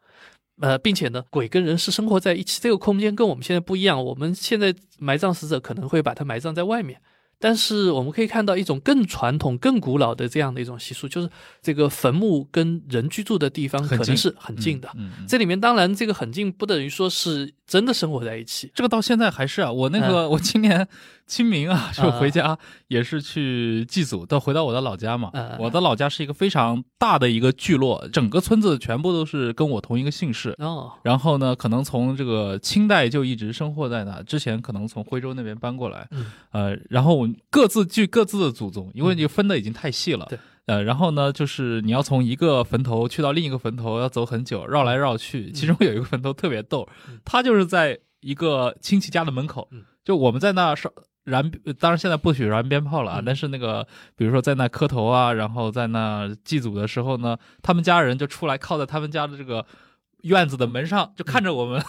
呃，并且呢，鬼跟人是生活在一起，这个空间跟我们现在不一样。我们现在埋葬死者可能会把它埋葬在外面，但是我们可以看到一种更传统、更古老的这样的一种习俗，就是这个坟墓跟人居住的地方可能是很近的。嗯嗯这里面当然这个很近不等于说是真的生活在一起，这个到现在还是啊，我那个、我今年清明啊，就回家也是去祭祖，到回到我的老家嘛。嗯我的老家是一个非常大的一个聚落，整个村子全部都是跟我同一个姓氏。哦，然后呢，可能从这个清代就一直生活在那，之前可能从徽州那边搬过来，嗯。呃，然后各自据各自的祖宗，因为你分的已经太细了，对，呃，然后呢，就是你要从一个坟头去到另一个坟头，要走很久，绕来绕去。其中有一个坟头特别逗，嗯。他就是在一个亲戚家的门口，嗯。就我们在那烧燃，呃当然现在不许燃鞭炮了啊，嗯。但是那个比如说在那磕头啊，然后在那祭祖的时候呢，他们家人就出来靠在他们家的这个院子的门上，就看着我们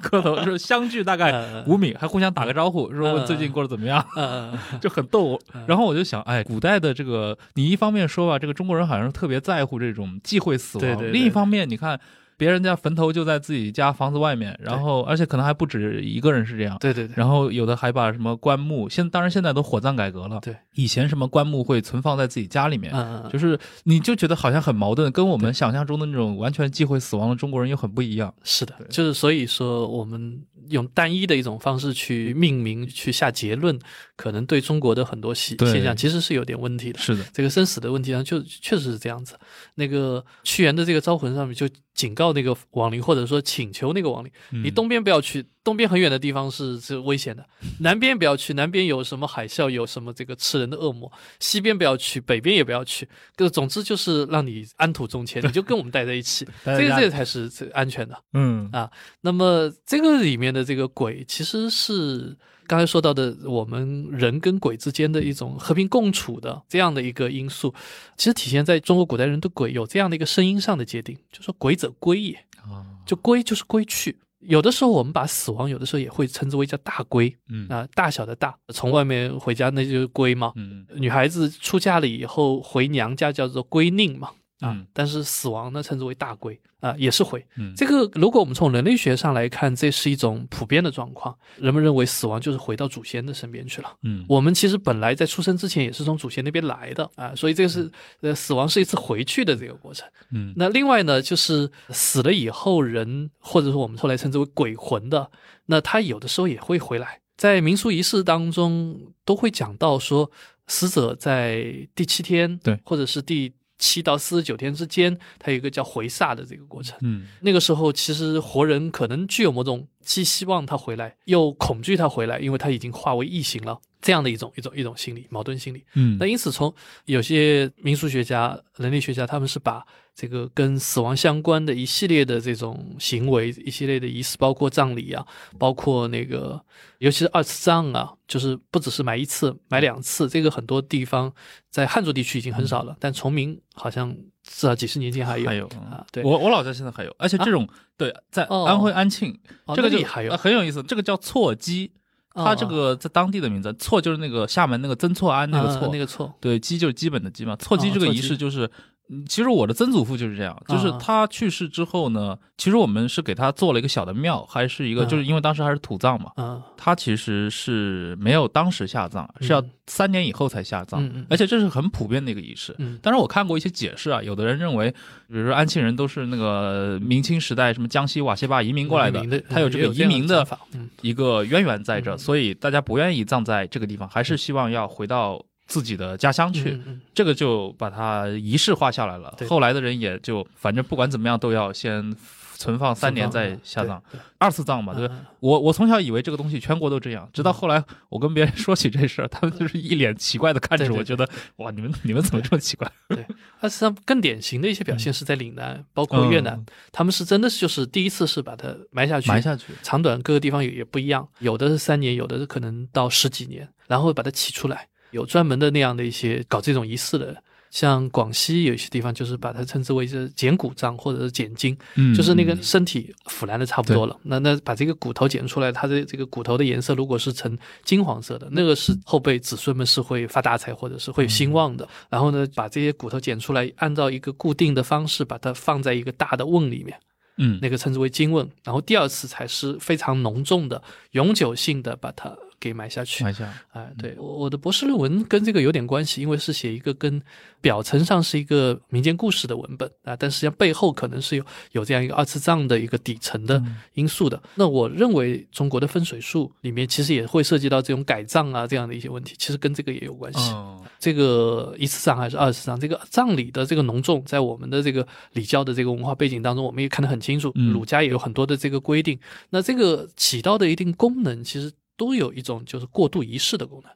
磕头，就是相距大概呃五米，还互相打个招呼，说最近过得怎么样，呃，<laughs> 就很逗。嗯。然后我就想，哎，古代的这个，你一方面说吧，这个中国人好像是特别在乎这种忌讳死亡，对对对另一方面，你看。别人家坟头就在自己家房子外面，然后而且可能还不止一个人是这样，对对对，然后有的还把什么棺木，现当然现在都火葬改革了，对，以前什么棺木会存放在自己家里面，嗯嗯，就是你就觉得好像很矛盾，跟我们想象中的那种完全忌讳死亡的中国人又很不一样。是的，就是所以说，我们用单一的一种方式去命名、去下结论，可能对中国的很多现现象其实是有点问题的。是的，这个生死的问题上，就确实是这样子。那个屈原的这个招魂上面就警告那个亡灵，或者说请求那个亡灵，嗯你东边不要去，东边很远的地方是是危险的；<laughs> 南边不要去，南边有什么海啸，有什么这个吃人的恶魔；西边不要去，北边也不要去。就总之就是让你安土重迁，<laughs> 你就跟我们待在一起，<laughs> 这个这个才是这安全的。嗯啊那么这个里面的这个鬼，其实是刚才说到的我们人跟鬼之间的一种和平共处的这样的一个因素，其实体现在中国古代人对鬼有这样的一个声音上的界定，就说鬼者归也，啊，就归就是归去。有的时候我们把死亡，有的时候也会称之为叫大归。嗯。啊，大小的大，从外面回家那就是归嘛。嗯。女孩子出嫁了以后回娘家叫做归宁嘛，啊，嗯但是死亡呢称之为大归啊，也是回。嗯，这个如果我们从人类学上来看，这是一种普遍的状况。人们认为死亡就是回到祖先的身边去了。嗯我们其实本来在出生之前也是从祖先那边来的啊，所以这个是呃死亡是一次回去的这个过程。嗯那另外呢，就是死了以后人或者说我们后来称之为鬼魂的，那他有的时候也会回来。在民俗仪式当中都会讲到说，死者在第七天，对或者是第七到四十九天之间，它有一个叫回煞的这个过程。嗯那个时候，其实活人可能具有某种既希望他回来，又恐惧他回来，因为他已经化为异形了，这样的一种一种一种心理矛盾心理。嗯那因此，从有些民俗学家、人类学家，他们是把这个跟死亡相关的一系列的这种行为、一系列的仪式，包括葬礼啊，包括那个，尤其是二次葬啊，就是不只是埋一次、埋两次，这个很多地方在汉族地区已经很少了，但崇明好像至少几十年前还有。还有啊，对，我我老家现在还有，而且这种对在哦安徽安庆哦这个就那里还有呃很有意思，这个叫错鸡，它这哦个在当地的名字，错就是那个厦门那个曾错安那个啊错，那个错，对，鸡就是基本的鸡嘛。错鸡这个仪式就是，嗯其实我的曾祖父就是这样，就是啊。他去世之后呢，其实我们是给他做了一个小的庙，还是一个，嗯。就是因为当时还是土葬嘛，嗯。他其实是没有当时下葬，是要嗯。三年以后才下葬，而且这是很普遍的一个仪式。嗯。当然，我看过一些解释啊，有的人认为，比如说安庆人都是那个明清时代什么江西瓦西坝移民过来的的，他有这个移民的一个渊源在这，嗯。所以大家不愿意葬在这个地方，还是希望要回到自己的家乡去，这个就把它仪式化下来了。后来的人也就反正不管怎么样都要先存放三年再下葬，，二次葬嘛，对我我从小以为这个东西全国都这样，直到后来我跟别人说起这事儿，他们就是一脸奇怪的看着对对我，觉得哇，你们你们怎么这么奇怪？那实际上更典型的一些表现是在岭南，包括越南，嗯。他们是真的是就是第一次是把它埋下去，埋下去，长短各个地方也也不一样，有的是三年，有的是可能到十几年，然后把它起出来，有专门的那样的一些搞这种仪式的。像广西有一些地方，就是把它称之为是捡骨葬或者是捡筋，嗯就是那个嗯身体腐烂的差不多了，那那把这个骨头捡出来，它的这个骨头的颜色如果是呈金黄色的，那个是后辈子孙们是会发大财或者是会兴旺的。然后呢，把这些骨头捡出来，按照一个固定的方式把它放在一个大的瓮里面，嗯那个称之为金瓮。然后第二次才是非常浓重的、永久性的把它给埋下去。买下，哎，对，我我的博士论文跟这个有点关系，因为是写一个跟表层上是一个民间故事的文本啊，但实际上背后可能是有有这样一个二次葬的一个底层的因素的。那我认为中国的风水术里面其实也会涉及到这种改葬啊这样的一些问题，其实跟这个也有关系。哦，这个一次葬还是二次葬，这个葬礼的这个浓重，在我们的这个礼教的这个文化背景当中，我们也看得很清楚。嗯儒家也有很多的这个规定，那这个起到的一定功能，其实都有一种就是过度仪式的功能。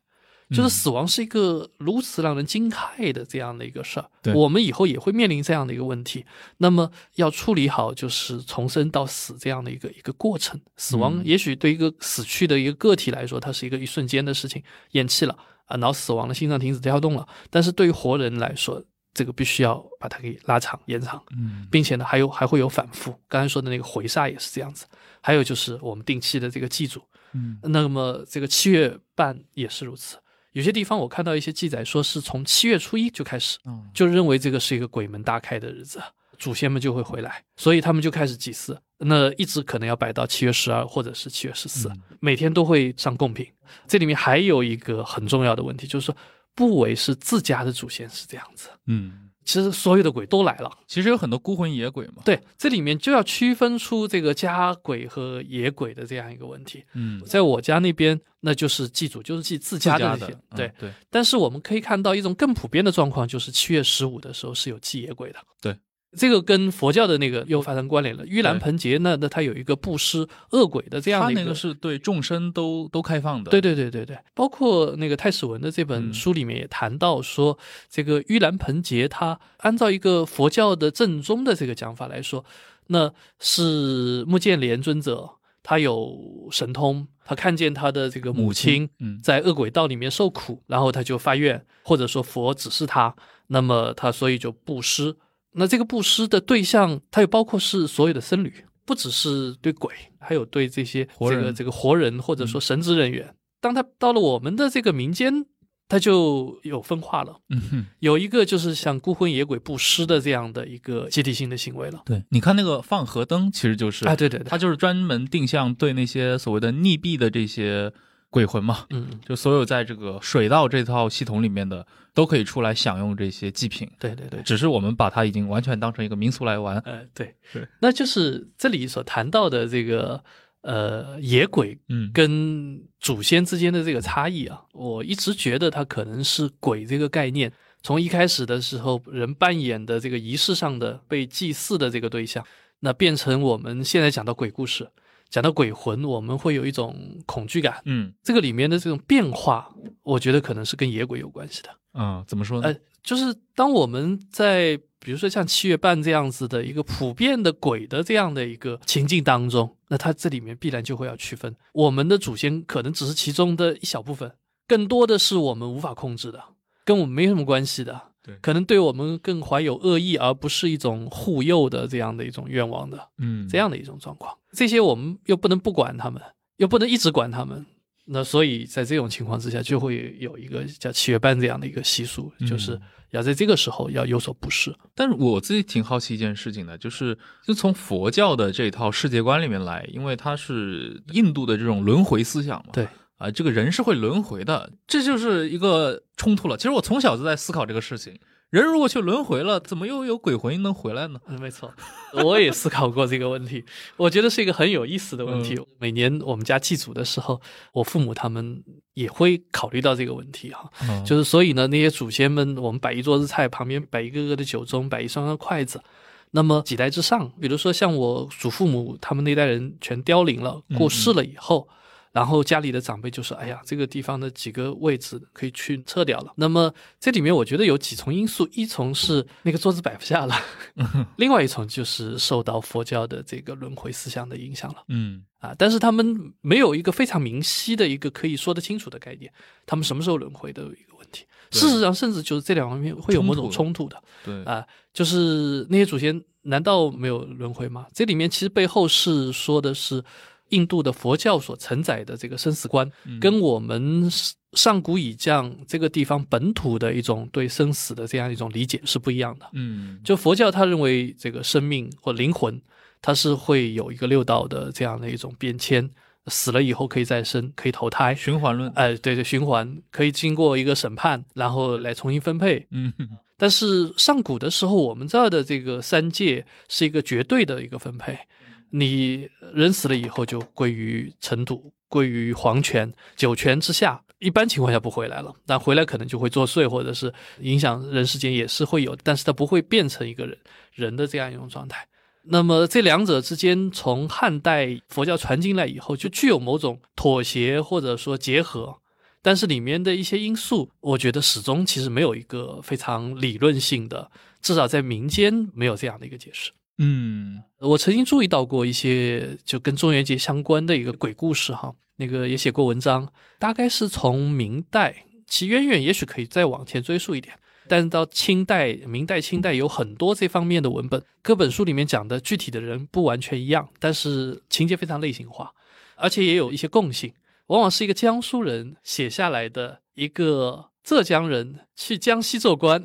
就是嗯死亡是一个如此让人惊骇的这样的一个事儿，对我们以后也会面临这样的一个问题。那么要处理好就是从生到死这样的一个一个过程。死亡嗯也许对一个死去的一个个体来说，它是一个一瞬间的事情，咽气了啊，脑死亡了，心脏停止跳动了。但是对于活人来说，这个必须要把它给拉长、延长。嗯并且呢，还有还会有反复。刚才说的那个回煞也是这样子，还有就是我们定期的这个祭祖，嗯那么这个七月半也是如此。有些地方我看到一些记载说是从七月初一就开始，哦就认为这个是一个鬼门大开的日子，祖先们就会回来，所以他们就开始祭祀。那一直可能要摆到七月十二或者是七月十四、嗯每天都会上贡品。这里面还有一个很重要的问题，就是说不为是自家的祖先是这样子，嗯，其实所有的鬼都来了。其实有很多孤魂野鬼嘛，对，这里面就要区分出这个家鬼和野鬼的这样一个问题。嗯，在我家那边，那就是祭祖，就是祭自家的那些。对，嗯对，但是我们可以看到一种更普遍的状况，就是七月十五的时候是有祭野鬼的。对，这个跟佛教的那个又发生关联了。盂兰盆节那那它有一个布施恶鬼的这样的一个。他那个是对众生都都开放的，对对对对对，包括那个太史文的这本嗯书里面也谈到说，这个盂兰盆节，它按照一个佛教的正宗的这个讲法来说，那是目犍连尊者他有神通，他看见他的这个母亲嗯在恶鬼道里面受苦，然后他就发愿，或者说佛指示他，那么他所以就布施。那这个布施的对象，它又包括是所有的僧侣，不只是对鬼，还有对这些这个这个活人或者说神职人员。当他到了我们的这个民间，他就有分化了。嗯哼，有一个就是像孤魂野鬼布施的这样的一个集体性的行为了。对，你看那个放河灯，其实就是啊，对对对，他就是专门定向对那些所谓的溺毙的这些鬼魂嘛，嗯，就所有在这个水道这套系统里面的，都可以出来享用这些祭品。对对对，只是我们把它已经完全当成一个民俗来玩。呃，对。对，那就是这里所谈到的这个呃野鬼嗯，跟祖先之间的这个差异啊，我一直觉得它可能是鬼这个概念，从一开始的时候人扮演的这个仪式上的被祭祀的这个对象，那变成我们现在讲的鬼故事，讲到鬼魂，我们会有一种恐惧感。嗯这个里面的这种变化，我觉得可能是跟野鬼有关系的。嗯，怎么说呢？呃，就是当我们在比如说像七月半这样子的一个普遍的鬼的这样的一个情境当中，那它这里面必然就会要区分，我们的祖先可能只是其中的一小部分，更多的是我们无法控制的，跟我们没什么关系的。对可能对我们更怀有恶意，而不是一种护佑的这样的一种愿望的嗯，这样的一种状况。这些我们又不能不管他们，又不能一直管他们。那所以在这种情况之下，就会有一个叫七月半这样的一个习俗，就是嗯要在这个时候要有所布施。但是我自己挺好奇一件事情的，就是就从佛教的这套世界观里面来，因为它是印度的这种轮回思想嘛，对啊，这个人是会轮回的，这就是一个冲突了。其实我从小就在思考这个事情，人如果去轮回了，怎么又有鬼魂能回来呢？嗯，没错，我也思考过这个问题，我觉得是一个很有意思的问题。每年我们家祭祖的时候，我父母他们也会考虑到这个问题哈，就是所以呢，那些祖先们，我们摆一桌子菜，旁边摆一个个的酒盅，摆一双双筷子。那么几代之上，比如说像我祖父母他们那代人全凋零了、过世了以后，然后家里的长辈就说：“哎呀，这个地方的几个位置可以去撤掉了。”那么这里面我觉得有几重因素：一重是那个桌子摆不下了，<laughs> 另外一重就是受到佛教的这个轮回思想的影响了。嗯啊，但是他们没有一个非常明晰的一个可以说得清楚的概念，他们什么时候轮回的一个问题。事实上，甚至就是这两方面会有某种冲突的。对啊，就是那些祖先难道没有轮回吗？这里面其实背后是说的是印度的佛教所承载的这个生死观，跟我们上古以降这个地方本土的一种对生死的这样一种理解是不一样的。嗯，就佛教他认为这个生命或灵魂，它是会有一个六道的这样的一种变迁。死了以后可以再生，可以投胎，循环论。哎，对对，循环可以经过一个审判，然后来重新分配。嗯，但是上古的时候，我们这儿的这个三界是一个绝对的一个分配，你人死了以后就归于尘土，归于黄泉、九泉之下，一般情况下不回来了。但回来可能就会作祟，或者是影响人世间也是会有，但是它不会变成一个人人的这样一种状态。那么这两者之间，从汉代佛教传进来以后，就具有某种妥协或者说结合，但是里面的一些因素，我觉得始终其实没有一个非常理论性的，至少在民间没有这样的一个解释。嗯，我曾经注意到过一些就跟中元节相关的一个鬼故事哈，那个也写过文章，大概是从明代，其渊源也许可以再往前追溯一点。但是到清代、明代、清代有很多这方面的文本，各本书里面讲的具体的人不完全一样，但是情节非常类型化，而且也有一些共性。往往是一个江苏人写下来的一个浙江人去江西做官，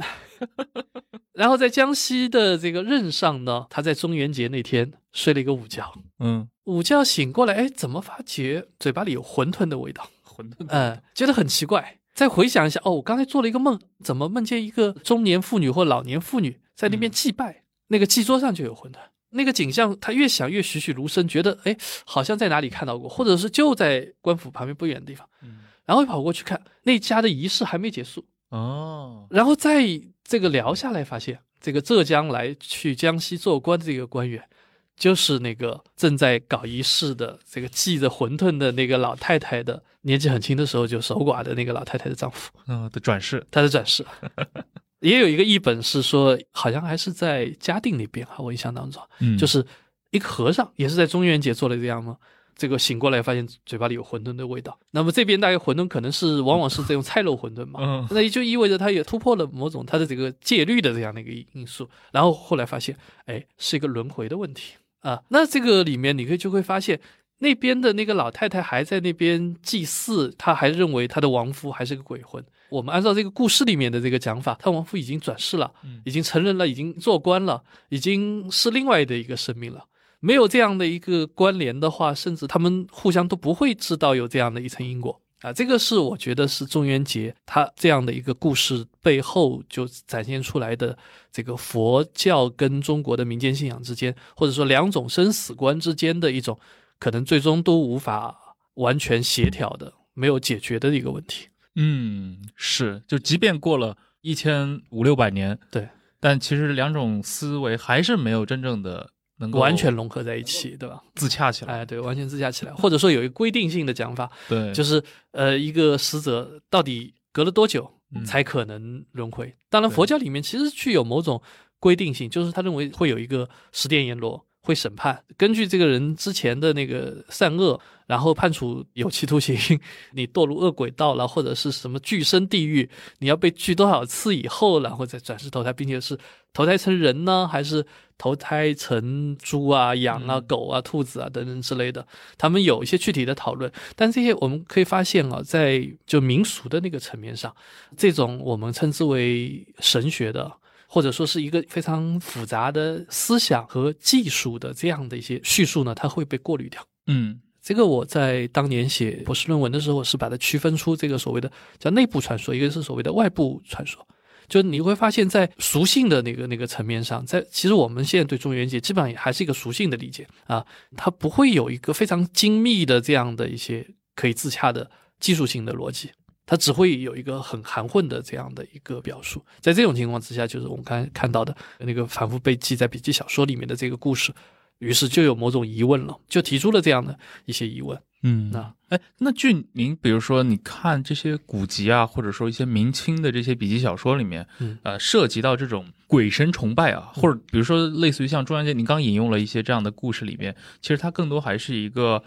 <laughs> 然后在江西的这个任上呢，他在中元节那天睡了一个午觉，嗯，午觉醒过来，哎，怎么发觉嘴巴里有馄饨的味道？馄饨，嗯，觉得很奇怪。再回想一下，哦，我刚才做了一个梦，怎么梦见一个中年妇女或老年妇女在那边祭拜？那个祭桌上就有馄饨，那个景象，他越想越栩栩如生，觉得哎，好像在哪里看到过，或者是就在官府旁边不远的地方。嗯，然后跑过去看那家的仪式还没结束哦，然后再这个聊下来，发现这个浙江来去江西做官的这个官员。就是那个正在搞仪式的这个系着馄饨的那个老太太的年纪很轻的时候就守寡的那个老太太的丈夫，嗯，的转世，他的转世，<laughs> 也有一个译本是说，好像还是在嘉定那边哈，我印象当中，嗯，就是一个和尚也是在中元节做了这样吗？这个醒过来发现嘴巴里有馄饨的味道，那么这边大概馄饨可能是往往是这种菜肉馄饨嘛，嗯，那也就意味着他也突破了某种他的这个戒律的这样的一个因素，然后后来发现，哎，是一个轮回的问题。啊，那这个里面你可以就会发现，那边的那个老太太还在那边祭祀，她还认为她的亡夫还是个鬼魂。我们按照这个故事里面的这个讲法，她亡夫已经转世了，已经成人了，已经做官了，已经是另外的一个生命了。没有这样的一个关联的话，甚至他们互相都不会知道有这样的一层因果。啊，这个是我觉得是中元节它这样的一个故事背后就展现出来的这个佛教跟中国的民间信仰之间，或者说两种生死观之间的一种可能最终都无法完全协调的、没有解决的一个问题。嗯，是，就即便过了一千五六百年，对，但其实两种思维还是没有真正的。能够完全融合在一起，对吧？自洽起来，哎，对，完全自洽起来，或者说有一个规定性的讲法，对，就是呃，一个死者到底隔了多久才可能轮回？当然，佛教里面其实具有某种规定性，就是他认为会有一个十殿阎罗会审判，根据这个人之前的那个善恶。然后判处有期徒刑，你堕入恶鬼道了，或者是什么俱生地狱，你要被锯多少次以后，然后再转世投胎，并且是投胎成人呢，还是投胎成猪啊、羊啊、狗啊、兔子啊等等之类的？他们有一些具体的讨论，但这些我们可以发现啊，在就民俗的那个层面上，这种我们称之为神学的，或者说是一个非常复杂的思想和技术的这样的一些叙述呢，它会被过滤掉。嗯。这个我在当年写博士论文的时候，是把它区分出这个所谓的叫内部传说，一个是所谓的外部传说。就你会发现在俗性的那个那个层面上，在其实我们现在对中元节基本上也还是一个俗性的理解啊，它不会有一个非常精密的这样的一些可以自洽的技术性的逻辑。它只会有一个很含混的这样的一个表述，在这种情况之下，就是我们刚才看到的那个反复被记在笔记小说里面的这个故事，于是就有某种疑问了，就提出了这样的一些疑问。嗯，那哎，那据您比如说，你看这些古籍啊，或者说一些明清的这些笔记小说里面，嗯呃，涉及到这种鬼神崇拜啊，或者比如说类似于像中元节，你刚引用了一些这样的故事里面，其实它更多还是一个，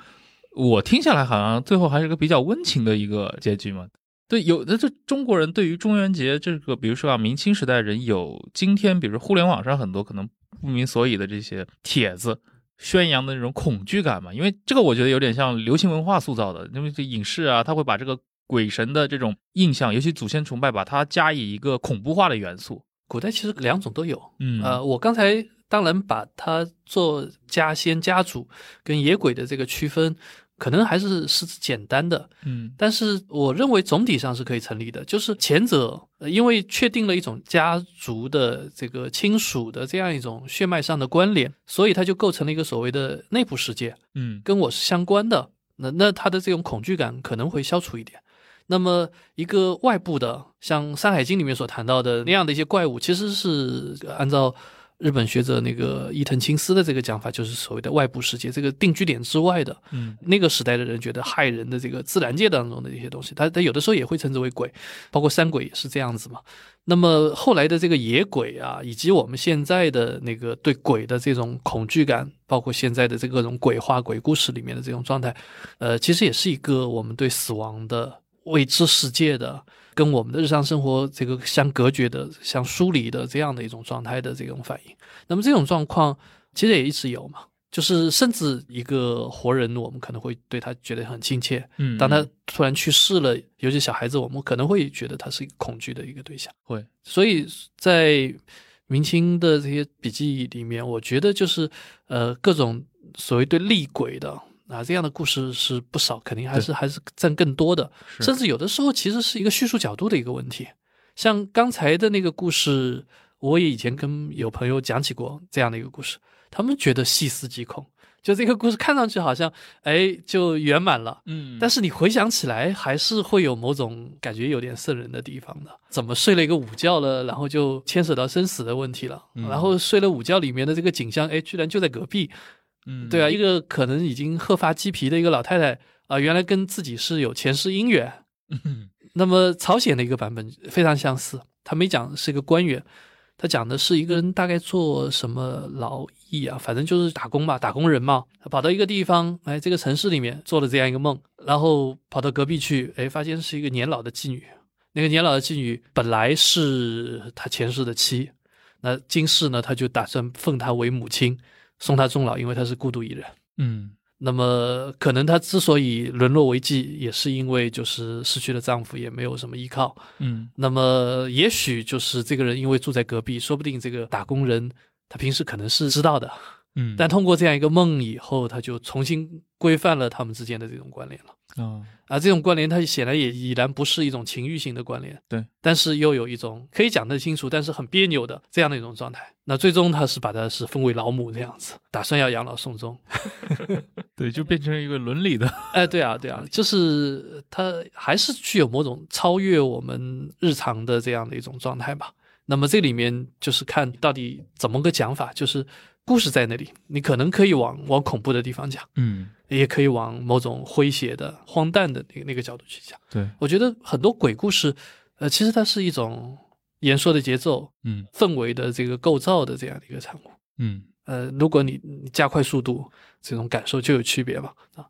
我听下来好像最后还是一个比较温情的一个结局嘛。对，有的这中国人对于中元节这个，比如说啊，明清时代人有今天，比如说互联网上很多可能不明所以的这些帖子，宣扬的那种恐惧感嘛。因为这个我觉得有点像流行文化塑造的，因为这影视啊，他会把这个鬼神的这种印象，尤其祖先崇拜，把它加以一个恐怖化的元素。古代其实两种都有，嗯呃，我刚才当然把它做家仙家主跟野鬼的这个区分，可能还是是简单的，嗯但是我认为总体上是可以成立的。就是前者，呃因为确定了一种家族的这个亲属的这样一种血脉上的关联，所以它就构成了一个所谓的内部世界，嗯跟我是相关的。那那他的这种恐惧感可能会消除一点。那么一个外部的，像《山海经》里面所谈到的那样的一些怪物，其实是呃按照日本学者那个伊藤清司的这个讲法，就是所谓的外部世界，这个定居点之外的。嗯那个时代的人觉得害人的这个自然界当中的一些东西，他他有的时候也会称之为鬼，包括山鬼也是这样子嘛。那么后来的这个野鬼啊，以及我们现在的那个对鬼的这种恐惧感，包括现在的这各种鬼话、鬼故事里面的这种状态，呃，其实也是一个我们对死亡的未知世界的，跟我们的日常生活这个相隔绝的、相疏离的这样的一种状态的这种反应。那么这种状况其实也一直有嘛，就是甚至一个活人，我们可能会对他觉得很亲切。嗯，当他突然去世了，尤其小孩子，我们可能会觉得他是一个恐惧的一个对象。会所以在明清的这些笔记里面，我觉得就是呃各种所谓对厉鬼的啊这样的故事是不少，肯定还是还是占更多的。甚至有的时候其实是一个叙述角度的一个问题。像刚才的那个故事，我也以前跟有朋友讲起过这样的一个故事，他们觉得细思极恐，就这个故事看上去好像哎就圆满了。嗯，但是你回想起来，还是会有某种感觉有点瘆人的地方的。怎么睡了一个午觉了，然后就牵扯到生死的问题了。嗯然后睡了午觉里面的这个景象，哎，居然就在隔壁。嗯。对啊，一个可能已经鹤发鸡皮的一个老太太啊、原来跟自己是有前世姻缘。嗯那么朝鲜的一个版本非常相似，他没讲是一个官员，他讲的是一个人大概做什么劳役啊，反正就是打工吧，打工人嘛，他跑到一个地方，哎，这个城市里面做了这样一个梦，然后跑到隔壁去，哎，发现是一个年老的妓女，那个年老的妓女本来是他前世的妻，那今世呢，他就打算奉她为母亲，送她终老，因为她是孤独一人。嗯那么，可能她之所以沦落为妓，也是因为就是失去了丈夫，也没有什么依靠。嗯那么，也许就是这个人因为住在隔壁，说不定这个打工人他平时可能是知道的，嗯，但通过这样一个梦以后，他就重新规范了他们之间的这种关联了。啊而这种关联，它显然也已然不是一种情欲性的关联，对，但是又有一种可以讲得清楚，但是很别扭的这样的一种状态。那最终他是把他是封为老母这样子，打算要养老送终。<laughs> <laughs> 对，就变成一个伦理的，<laughs> 哎，对啊，对啊，就是它还是具有某种超越我们日常的这样的一种状态吧。那么这里面就是看到底怎么个讲法，就是故事在那里，你可能可以往往恐怖的地方讲，嗯，也可以往某种诙谐的、荒诞的那个那个角度去讲。对，我觉得很多鬼故事，呃，其实它是一种言说的节奏、嗯氛围的这个构造的这样的一个产物。嗯。呃，如果你你加快速度，这种感受就有区别嘛。啊，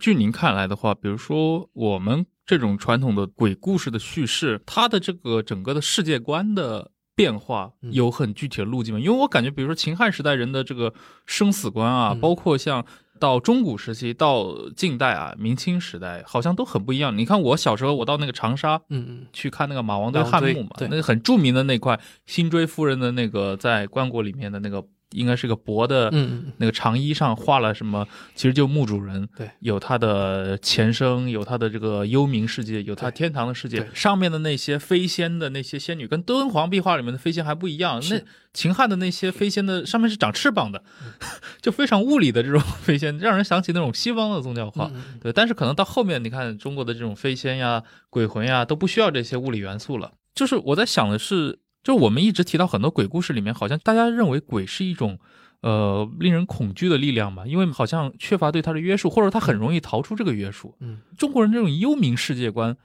据您看来的话，比如说我们这种传统的鬼故事的叙事，它的这个整个的世界观的变化嗯有很具体的路径吗？因为我感觉，比如说秦汉时代人的这个生死观啊，嗯包括像到中古时期到近代啊，明清时代，好像都很不一样。你看我小时候，我到那个长沙。嗯嗯。去看那个马王堆汉墓嘛，对那个很著名的那块辛追夫人的那个在棺椁里面的那个应该是个薄的嗯。嗯那个长衣上画了什么，其实就墓主人，对，有他的前生，有他的这个幽冥世界，有他天堂的世界，上面的那些飞仙的那些仙女，跟敦煌壁画里面的飞仙还不一样，那秦汉的那些飞仙的上面是长翅膀的，嗯。<laughs> 就非常物理的这种飞仙，让人想起那种西方的宗教画。对，但是可能到后面，你看中国的这种飞仙呀、鬼魂呀，都不需要这些物理元素了。就是我在想的是，就我们一直提到很多鬼故事里面，好像大家认为鬼是一种呃令人恐惧的力量嘛，因为好像缺乏对它的约束，或者它很容易逃出这个约束。嗯，中国人这种幽冥世界观，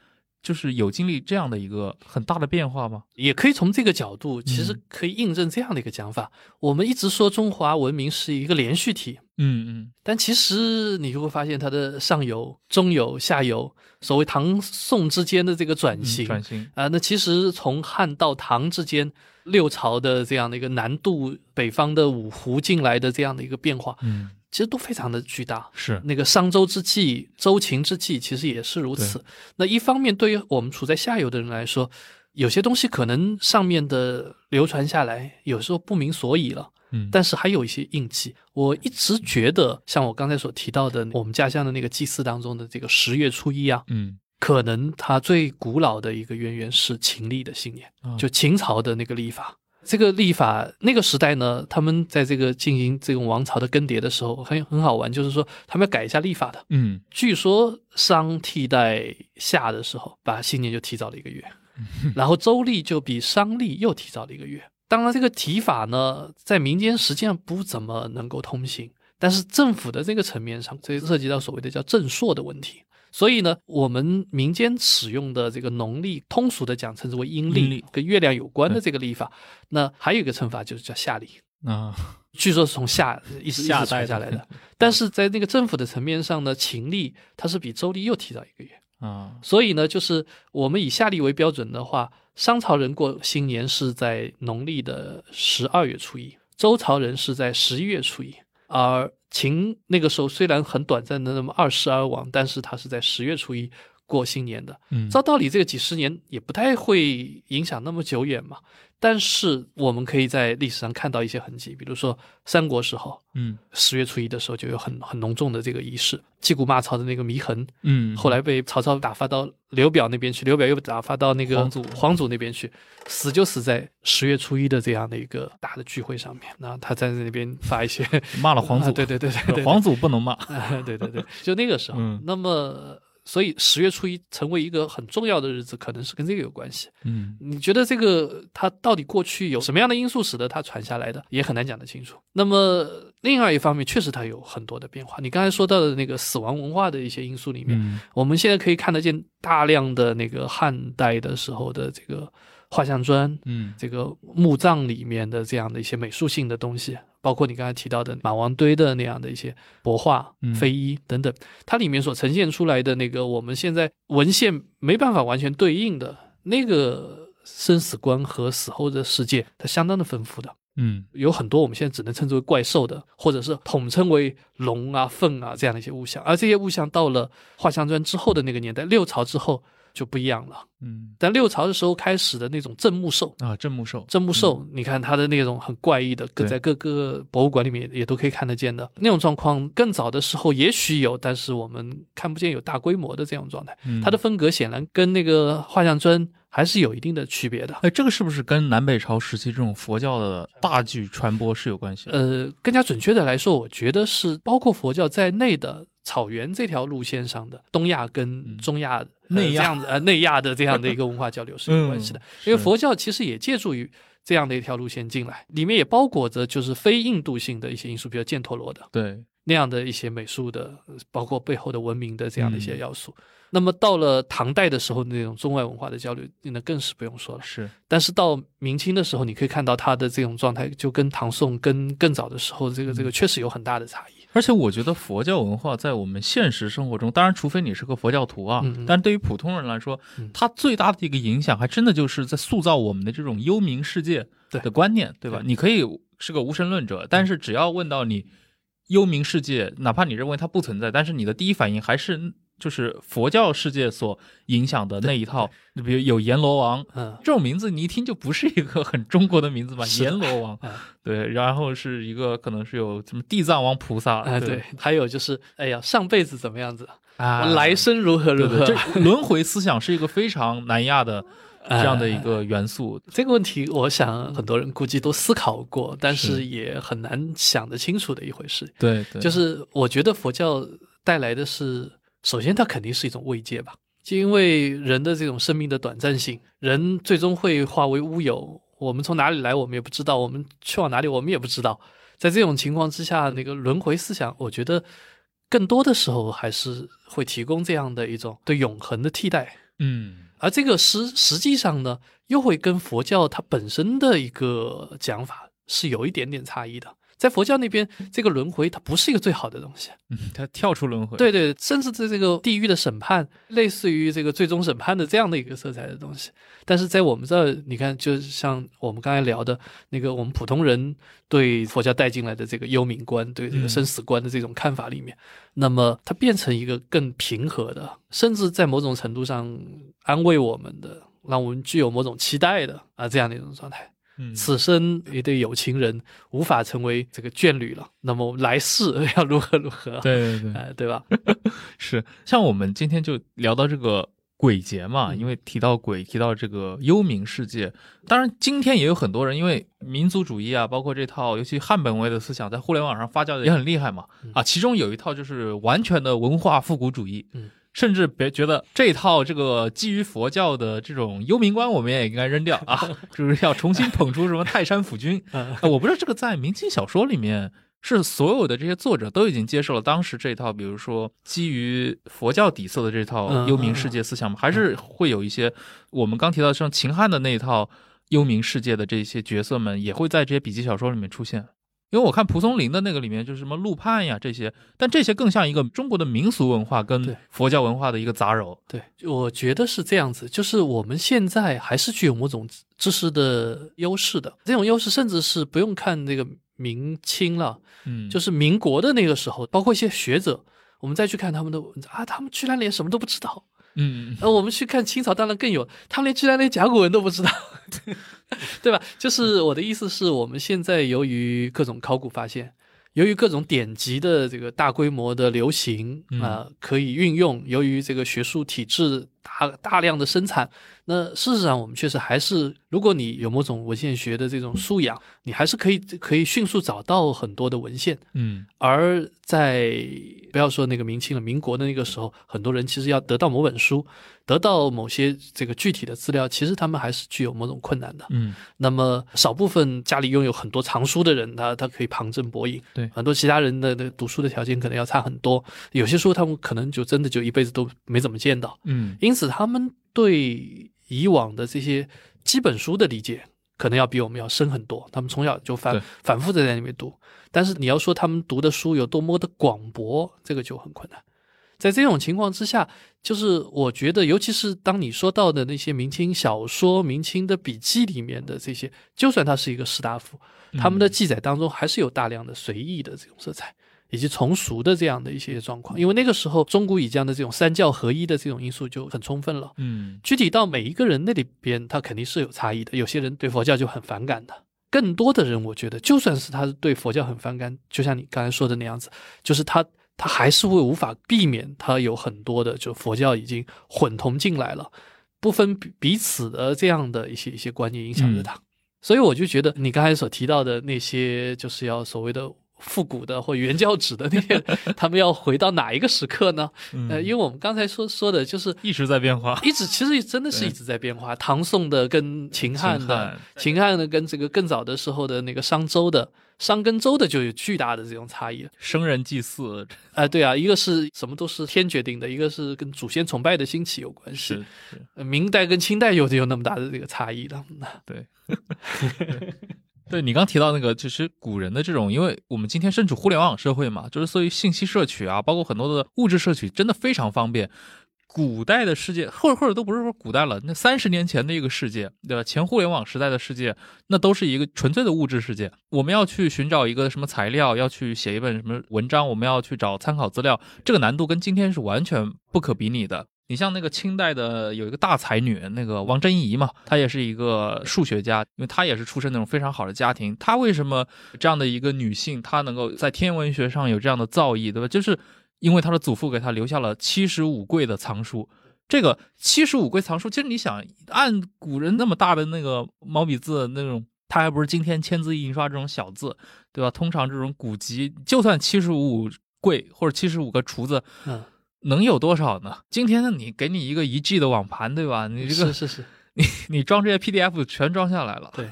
就是有经历这样的一个很大的变化吗？也可以从这个角度，其实嗯可以印证这样的一个讲法。我们一直说中华文明是一个连续体，嗯嗯但其实你就会发现它的上游、中游、下游，所谓唐宋之间的这个转嗯，型，转型，啊，那其实从汉到唐之间，六朝的这样的一个南渡北方的五胡进来的这样的一个变化，嗯，其实都非常的巨大。是，那个商周之际、周秦之际，其实也是如此。那一方面，对于我们处在下游的人来说，有些东西可能上面的流传下来，有时候不明所以了。嗯，但是还有一些印记，我一直觉得，像我刚才所提到的，我们家乡的那个祭祀当中的这个十月初一啊，嗯，可能它最古老的一个渊源是秦历的信念，啊就秦朝的那个历法。这个历法那个时代呢，他们在这个进行这种王朝的更迭的时候，很很好玩，就是说他们要改一下历法的。嗯据说商替代夏的时候，把新年就提早了一个月，<laughs> 然后周历就比商历又提早了一个月。当然，这个提法呢，在民间实际上不怎么能够通行，但是政府的这个层面上，这涉及到所谓的叫正朔的问题。所以呢，我们民间使用的这个农历，通俗的讲称之为阴历，历跟月亮有关的这个历法。那还有一个称法就是叫夏历，啊，据说是从夏一直一直传下来的。<laughs> 但是在那个政府的层面上呢，秦历它是比周历又提早一个月。啊，所以呢，就是我们以夏历为标准的话，商朝人过新年是在农历的十二月初一，周朝人是在十一月初一，而秦那个时候虽然很短暂的那么二世而亡，但是他是在十月初一过新年的。嗯，照道理，这个几十年也不太会影响那么久远嘛。但是我们可以在历史上看到一些痕迹，比如说三国时候，嗯。十月初一的时候就有很很浓重的这个仪式，击鼓骂曹的那个祢衡，嗯，后来被曹操打发到刘表那边去，刘表又打发到那个黄祖。黄祖那边去，死就死在十月初一的这样的一个大的聚会上面。那他在那边发一些 <laughs> 骂了皇祖，<laughs> 啊对对对对对，皇祖不能骂，啊 <laughs> 对对对，就那个时候。嗯。那么，所以十月初一成为一个很重要的日子，可能是跟这个有关系。嗯你觉得这个它到底过去有什么样的因素使得它传下来的，也很难讲得清楚。那么另外一方面，确实它有很多的变化。你刚才说到的那个死亡文化的一些因素里面，嗯我们现在可以看得见大量的那个汉代的时候的这个画像砖，嗯这个墓葬里面的这样的一些美术性的东西，包括你刚才提到的马王堆的那样的一些帛画嗯、飞衣等等，它里面所呈现出来的那个我们现在文献没办法完全对应的那个生死观和死后的世界，它相当的丰富的。嗯有很多我们现在只能称之为怪兽的，或者是统称为龙啊、凤啊这样的一些物象，而这些物象到了画像砖之后的那个年代，六朝之后就不一样了。嗯但六朝的时候开始的那种镇墓兽，啊，镇墓兽，镇墓兽，你看它的那种很怪异的，各在各个博物馆里面也都可以看得见的那种状况。更早的时候也许有，但是我们看不见有大规模的这种状态。嗯它的风格显然跟那个画像砖还是有一定的区别的。哎，这个是不是跟南北朝时期这种佛教的大举传播是有关系的？呃，更加准确的来说，我觉得是包括佛教在内的草原这条路线上的东亚跟中亚、呃内亚这样子呃内亚的这样的一个文化交流是有关系的。因为佛教其实也借助于这样的一条路线进来，里面也包裹着就是非印度性的一些因素，比如犍陀罗的对，那样的一些美术的，呃包括背后的文明的这样的一些嗯要素。那么到了唐代的时候，那种中外文化的交流，那更是不用说了。是，但是到明清的时候，你可以看到它的这种状态，就跟唐宋跟更早的时候，这个嗯这个确实有很大的差异。而且我觉得佛教文化在我们现实生活中，当然除非你是个佛教徒啊，但对于普通人来说嗯，它最大的一个影响，还真的就是在塑造我们的这种幽冥世界的观念，对吧？对。你可以是个无神论者，但是只要问到你幽冥世界，哪怕你认为它不存在，但是你的第一反应还是就是佛教世界所影响的那一套，你比如有阎罗王，嗯，这种名字你一听就不是一个很中国的名字吧？阎罗王，啊对，然后是一个可能是有什么地藏王菩萨，啊，对，还有就是，哎呀，上辈子怎么样子，啊，来生如何如何，对对，这 <laughs> 轮回思想是一个非常南亚的这样的一个元素。这个问题，我想很多人估计都思考过，但是是。也很难想得清楚的一回事。对对，就是我觉得佛教带来的是，首先它肯定是一种慰藉吧，就因为人的这种生命的短暂性，人最终会化为乌有。我们从哪里来，我们也不知道；我们去往哪里，我们也不知道。在这种情况之下，那个轮回思想，我觉得更多的时候还是会提供这样的一种对永恒的替代。嗯而这个实实际上呢，又会跟佛教它本身的一个讲法是有一点点差异的。在佛教那边，这个轮回它不是一个最好的东西。嗯，它跳出轮回，对对，甚至在这个地狱的审判，类似于这个最终审判的这样的一个色彩的东西。但是在我们这儿，你看，就像我们刚才聊的那个，我们普通人对佛教带进来的这个幽冥观，对这个生死观的这种看法里面，那么它变成一个更平和的，甚至在某种程度上安慰我们的，让我们具有某种期待的啊这样的一种状态。嗯，此生一对有情人无法成为这个眷侣了，<laughs> 那么来世要如何如何？<laughs> 对对对，哎，对吧？<laughs> 是。像我们今天就聊到这个鬼节嘛，嗯因为提到鬼，提到这个幽冥世界。当然，今天也有很多人因为民族主义啊，包括这套尤其汉本位的思想，在互联网上发酵的也很厉害嘛。嗯啊，其中有一套就是完全的文化复古主义。嗯。甚至别觉得这套这个基于佛教的这种幽冥观，我们也应该扔掉啊，<laughs> 就是要重新捧出什么泰山府君。<laughs> 我不知道这个在明清小说里面是所有的这些作者都已经接受了当时这套，比如说基于佛教底色的这套嗯幽冥世界思想吗？还是会有一些我们刚提到像秦汉的那一套幽冥世界的这些角色们，也会在这些笔记小说里面出现？因为我看蒲松龄的那个里面就是什么陆判呀这些，但这些更像一个中国的民俗文化跟佛教文化的一个杂糅。对，我觉得是这样子，就是我们现在还是具有某种知识的优势的，这种优势甚至是不用看那个明清了，嗯，就是民国的那个时候，包括一些学者，我们再去看他们的文章啊，他们居然连什么都不知道。嗯嗯呃，我们去看清朝，当然更有，他们连居然连甲骨文都不知道，<laughs> 对吧？就是我的意思是，我们现在由于各种考古发现，由于各种典籍的这个大规模的流行嗯啊、可以运用，由于这个学术体制大大量的生产，那事实上我们确实还是，如果你有某种文献学的这种素养，你还是可以可以迅速找到很多的文献。嗯而在不要说那个明清了，民国的那个时候，很多人其实要得到某本书，得到某些这个具体的资料，其实他们还是具有某种困难的。嗯那么少部分家里拥有很多藏书的人，他他可以旁征博引。对很多其他人的的读书的条件可能要差很多，有些书他们可能就真的就一辈子都没怎么见到。嗯因此，他们对以往的这些基本书的理解，可能要比我们要深很多。他们从小就反反复的在那边读，但是你要说他们读的书有多么的广博，这个就很困难。在这种情况之下，就是我觉得，尤其是当你说到的那些明清小说、明清的笔记里面的这些，就算他是一个士大夫，他们的记载当中还是有大量的随意的这种色彩，以及从俗的这样的一些状况。因为那个时候中古以降的这种三教合一的这种因素就很充分了。嗯具体到每一个人那里边，他肯定是有差异的。有些人对佛教就很反感的，更多的人，我觉得就算是他对佛教很反感，就像你刚才说的那样子，就是他他还是会无法避免他有很多的就佛教已经混同进来了，不分彼彼此的这样的一些一些观念影响着他。所以我就觉得你刚才所提到的那些，就是要所谓的复古的或原教旨的那些，<laughs> 他们要回到哪一个时刻呢？嗯呃，因为我们刚才说说的就是一直在变化。一直其实真的是一直在变化，唐宋的跟秦汉的，秦汉的跟这个更早的时候的那个商周的，商跟周的就有巨大的这种差异。生人祭祀啊、对啊，一个是什么都是天决定的，一个是跟祖先崇拜的兴起有关系是。是，呃明代跟清代有有那么大的这个差异的。对。<laughs> <laughs> 对你刚提到那个，其实古人的这种，因为我们今天身处互联网社会嘛，就是所以信息摄取啊，包括很多的物质摄取，真的非常方便。古代的世界，或者或者都不是说古代了，那三十年前的一个世界，对吧？前互联网时代的世界，那都是一个纯粹的物质世界。我们要去寻找一个什么材料，要去写一本什么文章，我们要去找参考资料，这个难度跟今天是完全不可比拟的。你像那个清代的有一个大才女，那个王贞仪嘛，她也是一个数学家，因为她也是出身那种非常好的家庭。她为什么这样的一个女性，她能够在天文学上有这样的造诣，对吧？就是因为她的祖父给她留下了七十五柜的藏书。这个七十五柜藏书，其实你想，按古人那么大的那个毛笔字那种，它还不是今天签字印刷这种小字，对吧？通常这种古籍，就算七十五柜或者七十五个厨子，嗯，能有多少呢？今天呢，你给你一个一 G 的网盘，对吧？你这个是是是，<laughs> 你你装这些 PDF 全装下来了，对。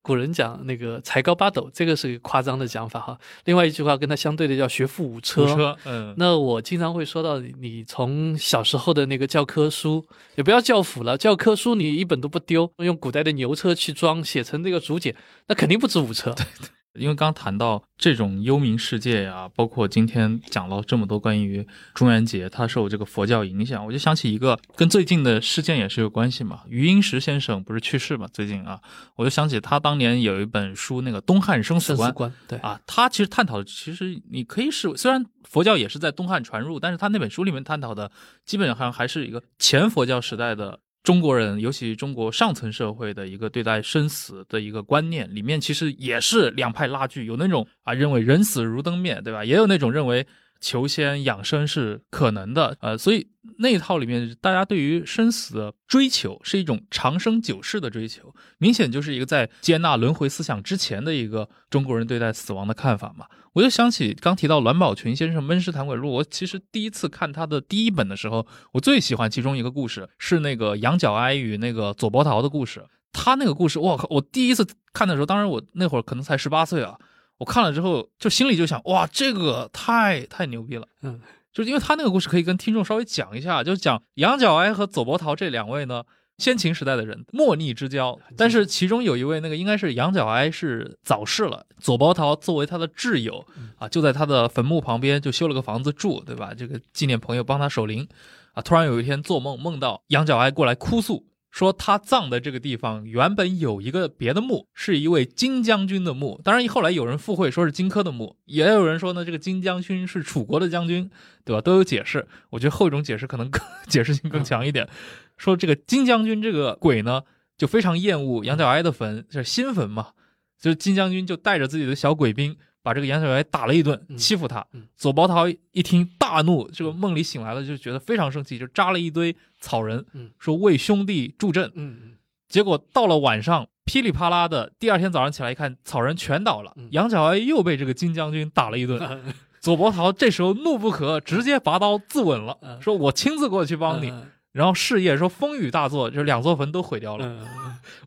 古人讲那个才高八斗，这个是夸张的讲法哈。另外一句话跟它相对的叫学富五车。五车，嗯，那我经常会说到，你从小时候的那个教科书，也不要教辅了，教科书你一本都不丢，用古代的牛车去装，写成这个竹简，那肯定不止五车。对对。因为刚谈到这种幽冥世界呀，包括今天讲了这么多关于中元节，它受这个佛教影响，我就想起一个跟最近的事件也是有关系嘛。余英时先生不是去世嘛？最近啊，我就想起他当年有一本书，那个《东汉生死观》。对啊，他其实探讨的，其实你可以是，虽然佛教也是在东汉传入，但是他那本书里面探讨的，基本上还是一个前佛教时代的。中国人，尤其中国上层社会的一个对待生死的一个观念，里面其实也是两派拉锯，有那种啊认为人死如灯灭，对吧？也有那种认为求仙养生是可能的，呃，所以那一套里面，大家对于生死的追求是一种长生久世的追求，明显就是一个在接纳轮回思想之前的一个中国人对待死亡的看法嘛。我就想起刚提到栾宝群先生《闷尸谈鬼录》，我其实第一次看他的第一本的时候，我最喜欢其中一个故事，是那个杨角哀与那个左伯桃的故事。他那个故事，我靠！我第一次看的时候，当然我那会儿可能才十八岁啊，我看了之后就心里就想，哇，这个太太牛逼了。嗯，就是因为他那个故事可以跟听众稍微讲一下，就是讲杨角哀和左伯桃这两位呢。先秦时代的人莫逆之交，但是其中有一位那个应该是杨角哀是早逝了，左伯桃作为他的挚友啊，就在他的坟墓旁边就修了个房子住，对吧？这个纪念朋友帮他守灵啊。突然有一天做梦梦到杨角哀过来哭诉，说他葬的这个地方原本有一个别的墓，是一位金将军的墓。当然后来有人附会说是荆轲的墓，也有人说呢这个金将军是楚国的将军，对吧？都有解释。我觉得后一种解释可能更 <laughs> 解释性更强一点。说这个金将军这个鬼呢，就非常厌恶杨角哀的坟，就是新坟嘛，就是金将军就带着自己的小鬼兵，把这个杨角哀打了一顿，欺负他。左伯桃一听大怒，这个梦里醒来了，就觉得非常生气，就扎了一堆草人，说为兄弟助阵。结果到了晚上，噼里啪啦的，第二天早上起来一看，草人全倒了，杨角哀又被这个金将军打了一顿。<laughs> 左伯桃这时候怒不可遏，直接拔刀自刎了，说我亲自过去帮你。然后事业说风雨大作，就两座坟都毁掉了。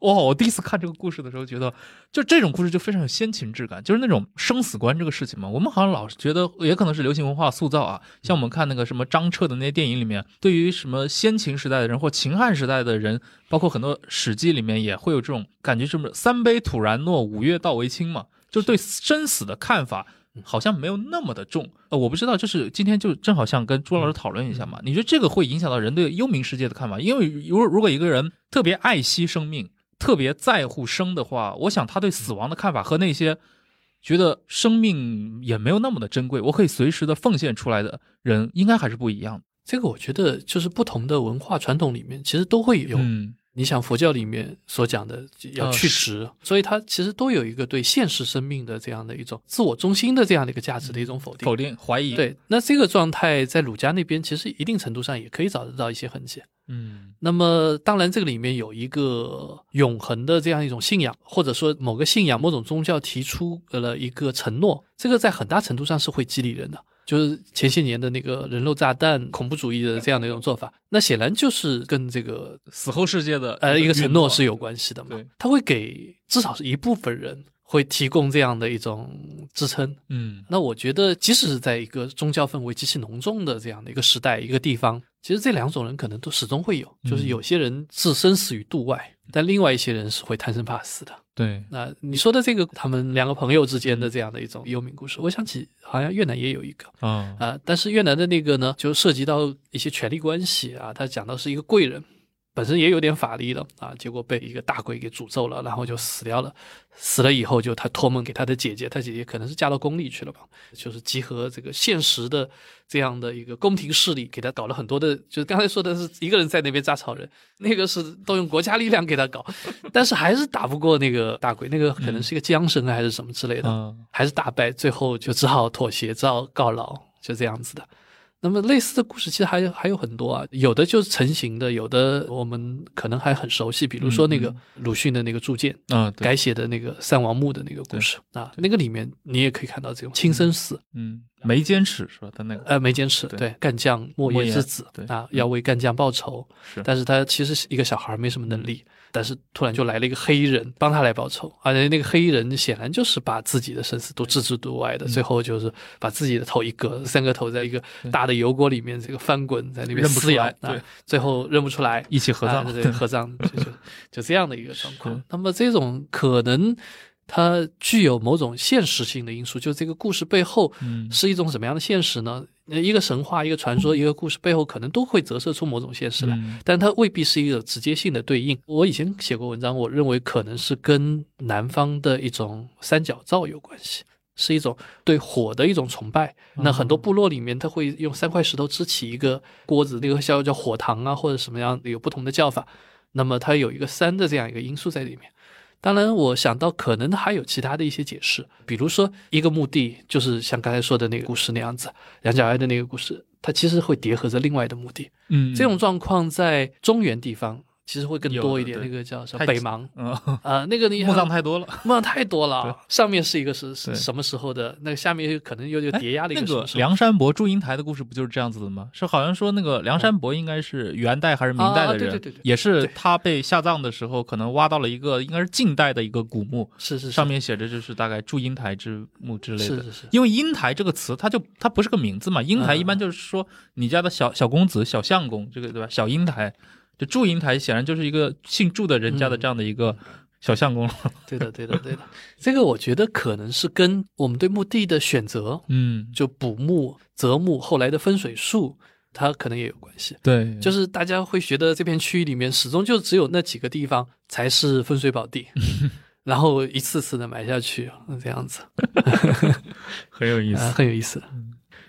哇！我第一次看这个故事的时候，觉得就这种故事就非常有先秦质感，就是那种生死观这个事情嘛。我们好像老是觉得，也可能是流行文化塑造啊。像我们看那个什么张彻的那些电影里面，对于什么先秦时代的人或秦汉时代的人，包括很多史记里面也会有这种感觉，什么三杯土然诺，五岳道为轻嘛，就对生死的看法。好像没有那么的重，呃，我不知道，就是今天就正好想跟朱老师讨论一下嘛。你觉得这个会影响到人对幽冥世界的看法？因为如如果一个人特别爱惜生命，特别在乎生的话，我想他对死亡的看法和那些觉得生命也没有那么的珍贵，我可以随时的奉献出来的人，应该还是不一样的。这个我觉得就是不同的文化传统里面，其实都会有。你想佛教里面所讲的要去执，所以它其实都有一个对现实生命的这样的一种自我中心的这样的一个价值的一种否定、否定、怀疑。对，那这个状态在儒家那边其实一定程度上也可以找得到一些痕迹。嗯，那么当然这个里面有一个永恒的这样一种信仰，或者说某个信仰、某种宗教提出了一个承诺，这个在很大程度上是会激励人的。就是前些年的那个人肉炸弹恐怖主义的这样的一种做法，那显然就是跟这个死后世界的呃一个承诺是有关系的嘛。他会给至少是一部分人会提供这样的一种支撑。嗯，那我觉得即使是在一个宗教氛围极其浓重的这样的一个时代、一个地方，其实这两种人可能都始终会有，就是有些人置生死于度外，但另外一些人是会贪生怕死的。对，那你说的这个，他们两个朋友之间的这样的一种幽冥故事，我想起好像越南也有一个啊啊，但是越南的那个呢，就涉及到一些权力关系啊，他讲的是一个贵人。本身也有点法力的啊，结果被一个大鬼给诅咒了，然后就死掉了。死了以后，就他托梦给他的姐姐，他姐姐可能是嫁到宫里去了吧，就是集合这个现实的这样的一个宫廷势力，给他搞了很多的。就是刚才说的是一个人在那边扎草人，那个是动用国家力量给他搞，<laughs> 但是还是打不过那个大鬼，那个可能是一个缰绳还是什么之类的，还是打败，最后就只好妥协，只好告老，就这样子的。那么类似的故事其实还有还有很多啊，有的就是成型的，有的我们可能还很熟悉，比如说那个鲁迅的那个铸剑啊，改写的那个三王墓的那个故事啊，那个里面你也可以看到这种亲生死，嗯，没坚持是吧？他那个。呃没坚持，对，干将莫邪之子啊，要为干将报仇，但是他其实是一个小孩，没什么能力。但是突然就来了一个黑衣人帮他来报仇，而且那个黑衣人显然就是把自己的生死都置之度外的，最后就是把自己的头一割，三个头在一个大的油锅里面这个翻滚，在那边撕咬，对，最后认不出来，一起合葬，对，<laughs> 合葬就就就这样的一个状况。那么这种可能。它具有某种现实性的因素，就这个故事背后是一种什么样的现实呢？一个神话、一个传说、一个故事背后可能都会折射出某种现实来，但它未必是一个直接性的对应。我以前写过文章，我认为可能是跟南方的一种三角灶有关系，是一种对火的一种崇拜。那很多部落里面，他会用三块石头支起一个锅子，那个叫叫火塘啊，或者什么样有不同的叫法。那么它有一个三的这样一个因素在里面。当然，我想到可能还有其他的一些解释，比如说一个墓地，就是像刚才说的那个故事那样子，杨角哀的那个故事，它其实会叠合着另外的墓地。嗯，这种状况在中原地方。其实会更多一点，那个叫什么北邙，<laughs> 啊，那个你 <laughs> <laughs> 墓葬太多了，墓葬太多了。上面是一个是什么时候的？那个下面可能又有叠压的一个。那个梁山伯祝英台的故事不就是这样子的吗？是好像说那个梁山伯应该是元代还是明代的人，也是他被下葬的时候，可能挖到了一个应该是近代的一个古墓，是是，上面写着就是大概祝英台之墓之类的。是是是，因为英台这个词，它就它不是个名字嘛，英台一般就是说你家的小小公子、小相公，这个对吧？小英台。就祝英台显然就是一个姓祝的人家的这样的一个小相公了。<laughs> 对的，对的，对的。这个我觉得可能是跟我们对墓地的选择，嗯，就补墓、择墓，后来的风水术，它可能也有关系。对，就是大家会觉得这片区域里面始终就只有那几个地方才是风水宝地，<laughs> 然后一次次的埋下去，这样子，<laughs> 很有意思，很有意思。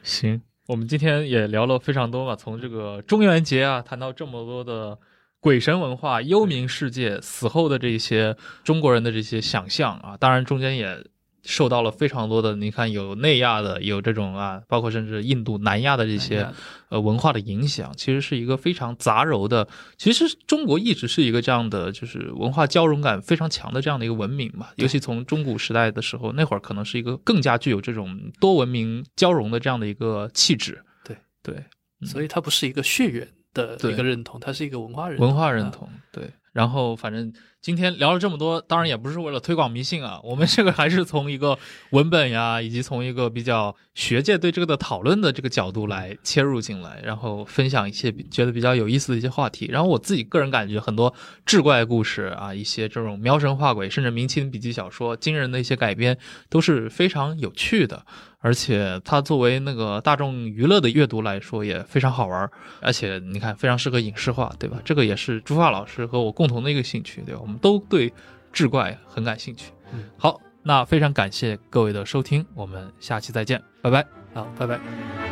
行。我们今天也聊了非常多嘛，从这个中元节啊，谈到这么多的鬼神文化、幽冥世界、死后的这些中国人的这些想象啊，当然中间也。受到了非常多的，你看有内亚的，有这种啊，包括甚至印度、南亚的这些呃文化的影响，其实是一个非常杂糅的。其实中国一直是一个这样的，就是文化交融感非常强的这样的一个文明嘛。尤其从中古时代的时候，那会儿可能是一个更加具有这种多文明交融的这样的一个气质。对对，所以它不是一个血缘的一个认同，它是一个文化认文化认同。对，然后反正。今天聊了这么多，当然也不是为了推广迷信啊，我们这个还是从一个文本呀，以及从一个比较学界对这个的讨论的这个角度来切入进来，然后分享一些觉得比较有意思的一些话题。然后我自己个人感觉，很多志怪故事啊，一些这种描神画鬼，甚至明清笔记小说惊人的一些改编，都是非常有趣的。而且它作为那个大众娱乐的阅读来说也非常好玩，而且你看非常适合影视化，对吧？这个也是朱发老师和我共同的一个兴趣，对吧？我们都对志怪很感兴趣。嗯，好，那非常感谢各位的收听，我们下期再见，拜拜。好，拜拜。